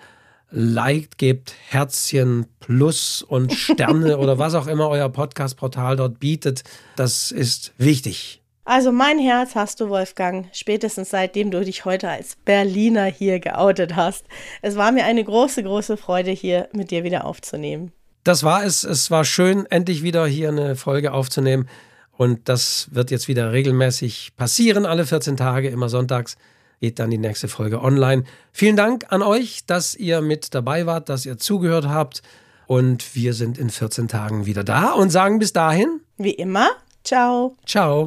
S3: liked, gebt Herzchen, Plus und Sterne oder was auch immer euer Podcast-Portal dort bietet. Das ist wichtig.
S2: Also mein Herz hast du, Wolfgang, spätestens seitdem du dich heute als Berliner hier geoutet hast. Es war mir eine große, große Freude, hier mit dir wieder aufzunehmen.
S3: Das war es. Es war schön, endlich wieder hier eine Folge aufzunehmen. Und das wird jetzt wieder regelmäßig passieren, alle 14 Tage, immer sonntags geht dann die nächste Folge online. Vielen Dank an euch, dass ihr mit dabei wart, dass ihr zugehört habt. Und wir sind in 14 Tagen wieder da und sagen bis dahin.
S2: Wie immer, ciao.
S3: Ciao.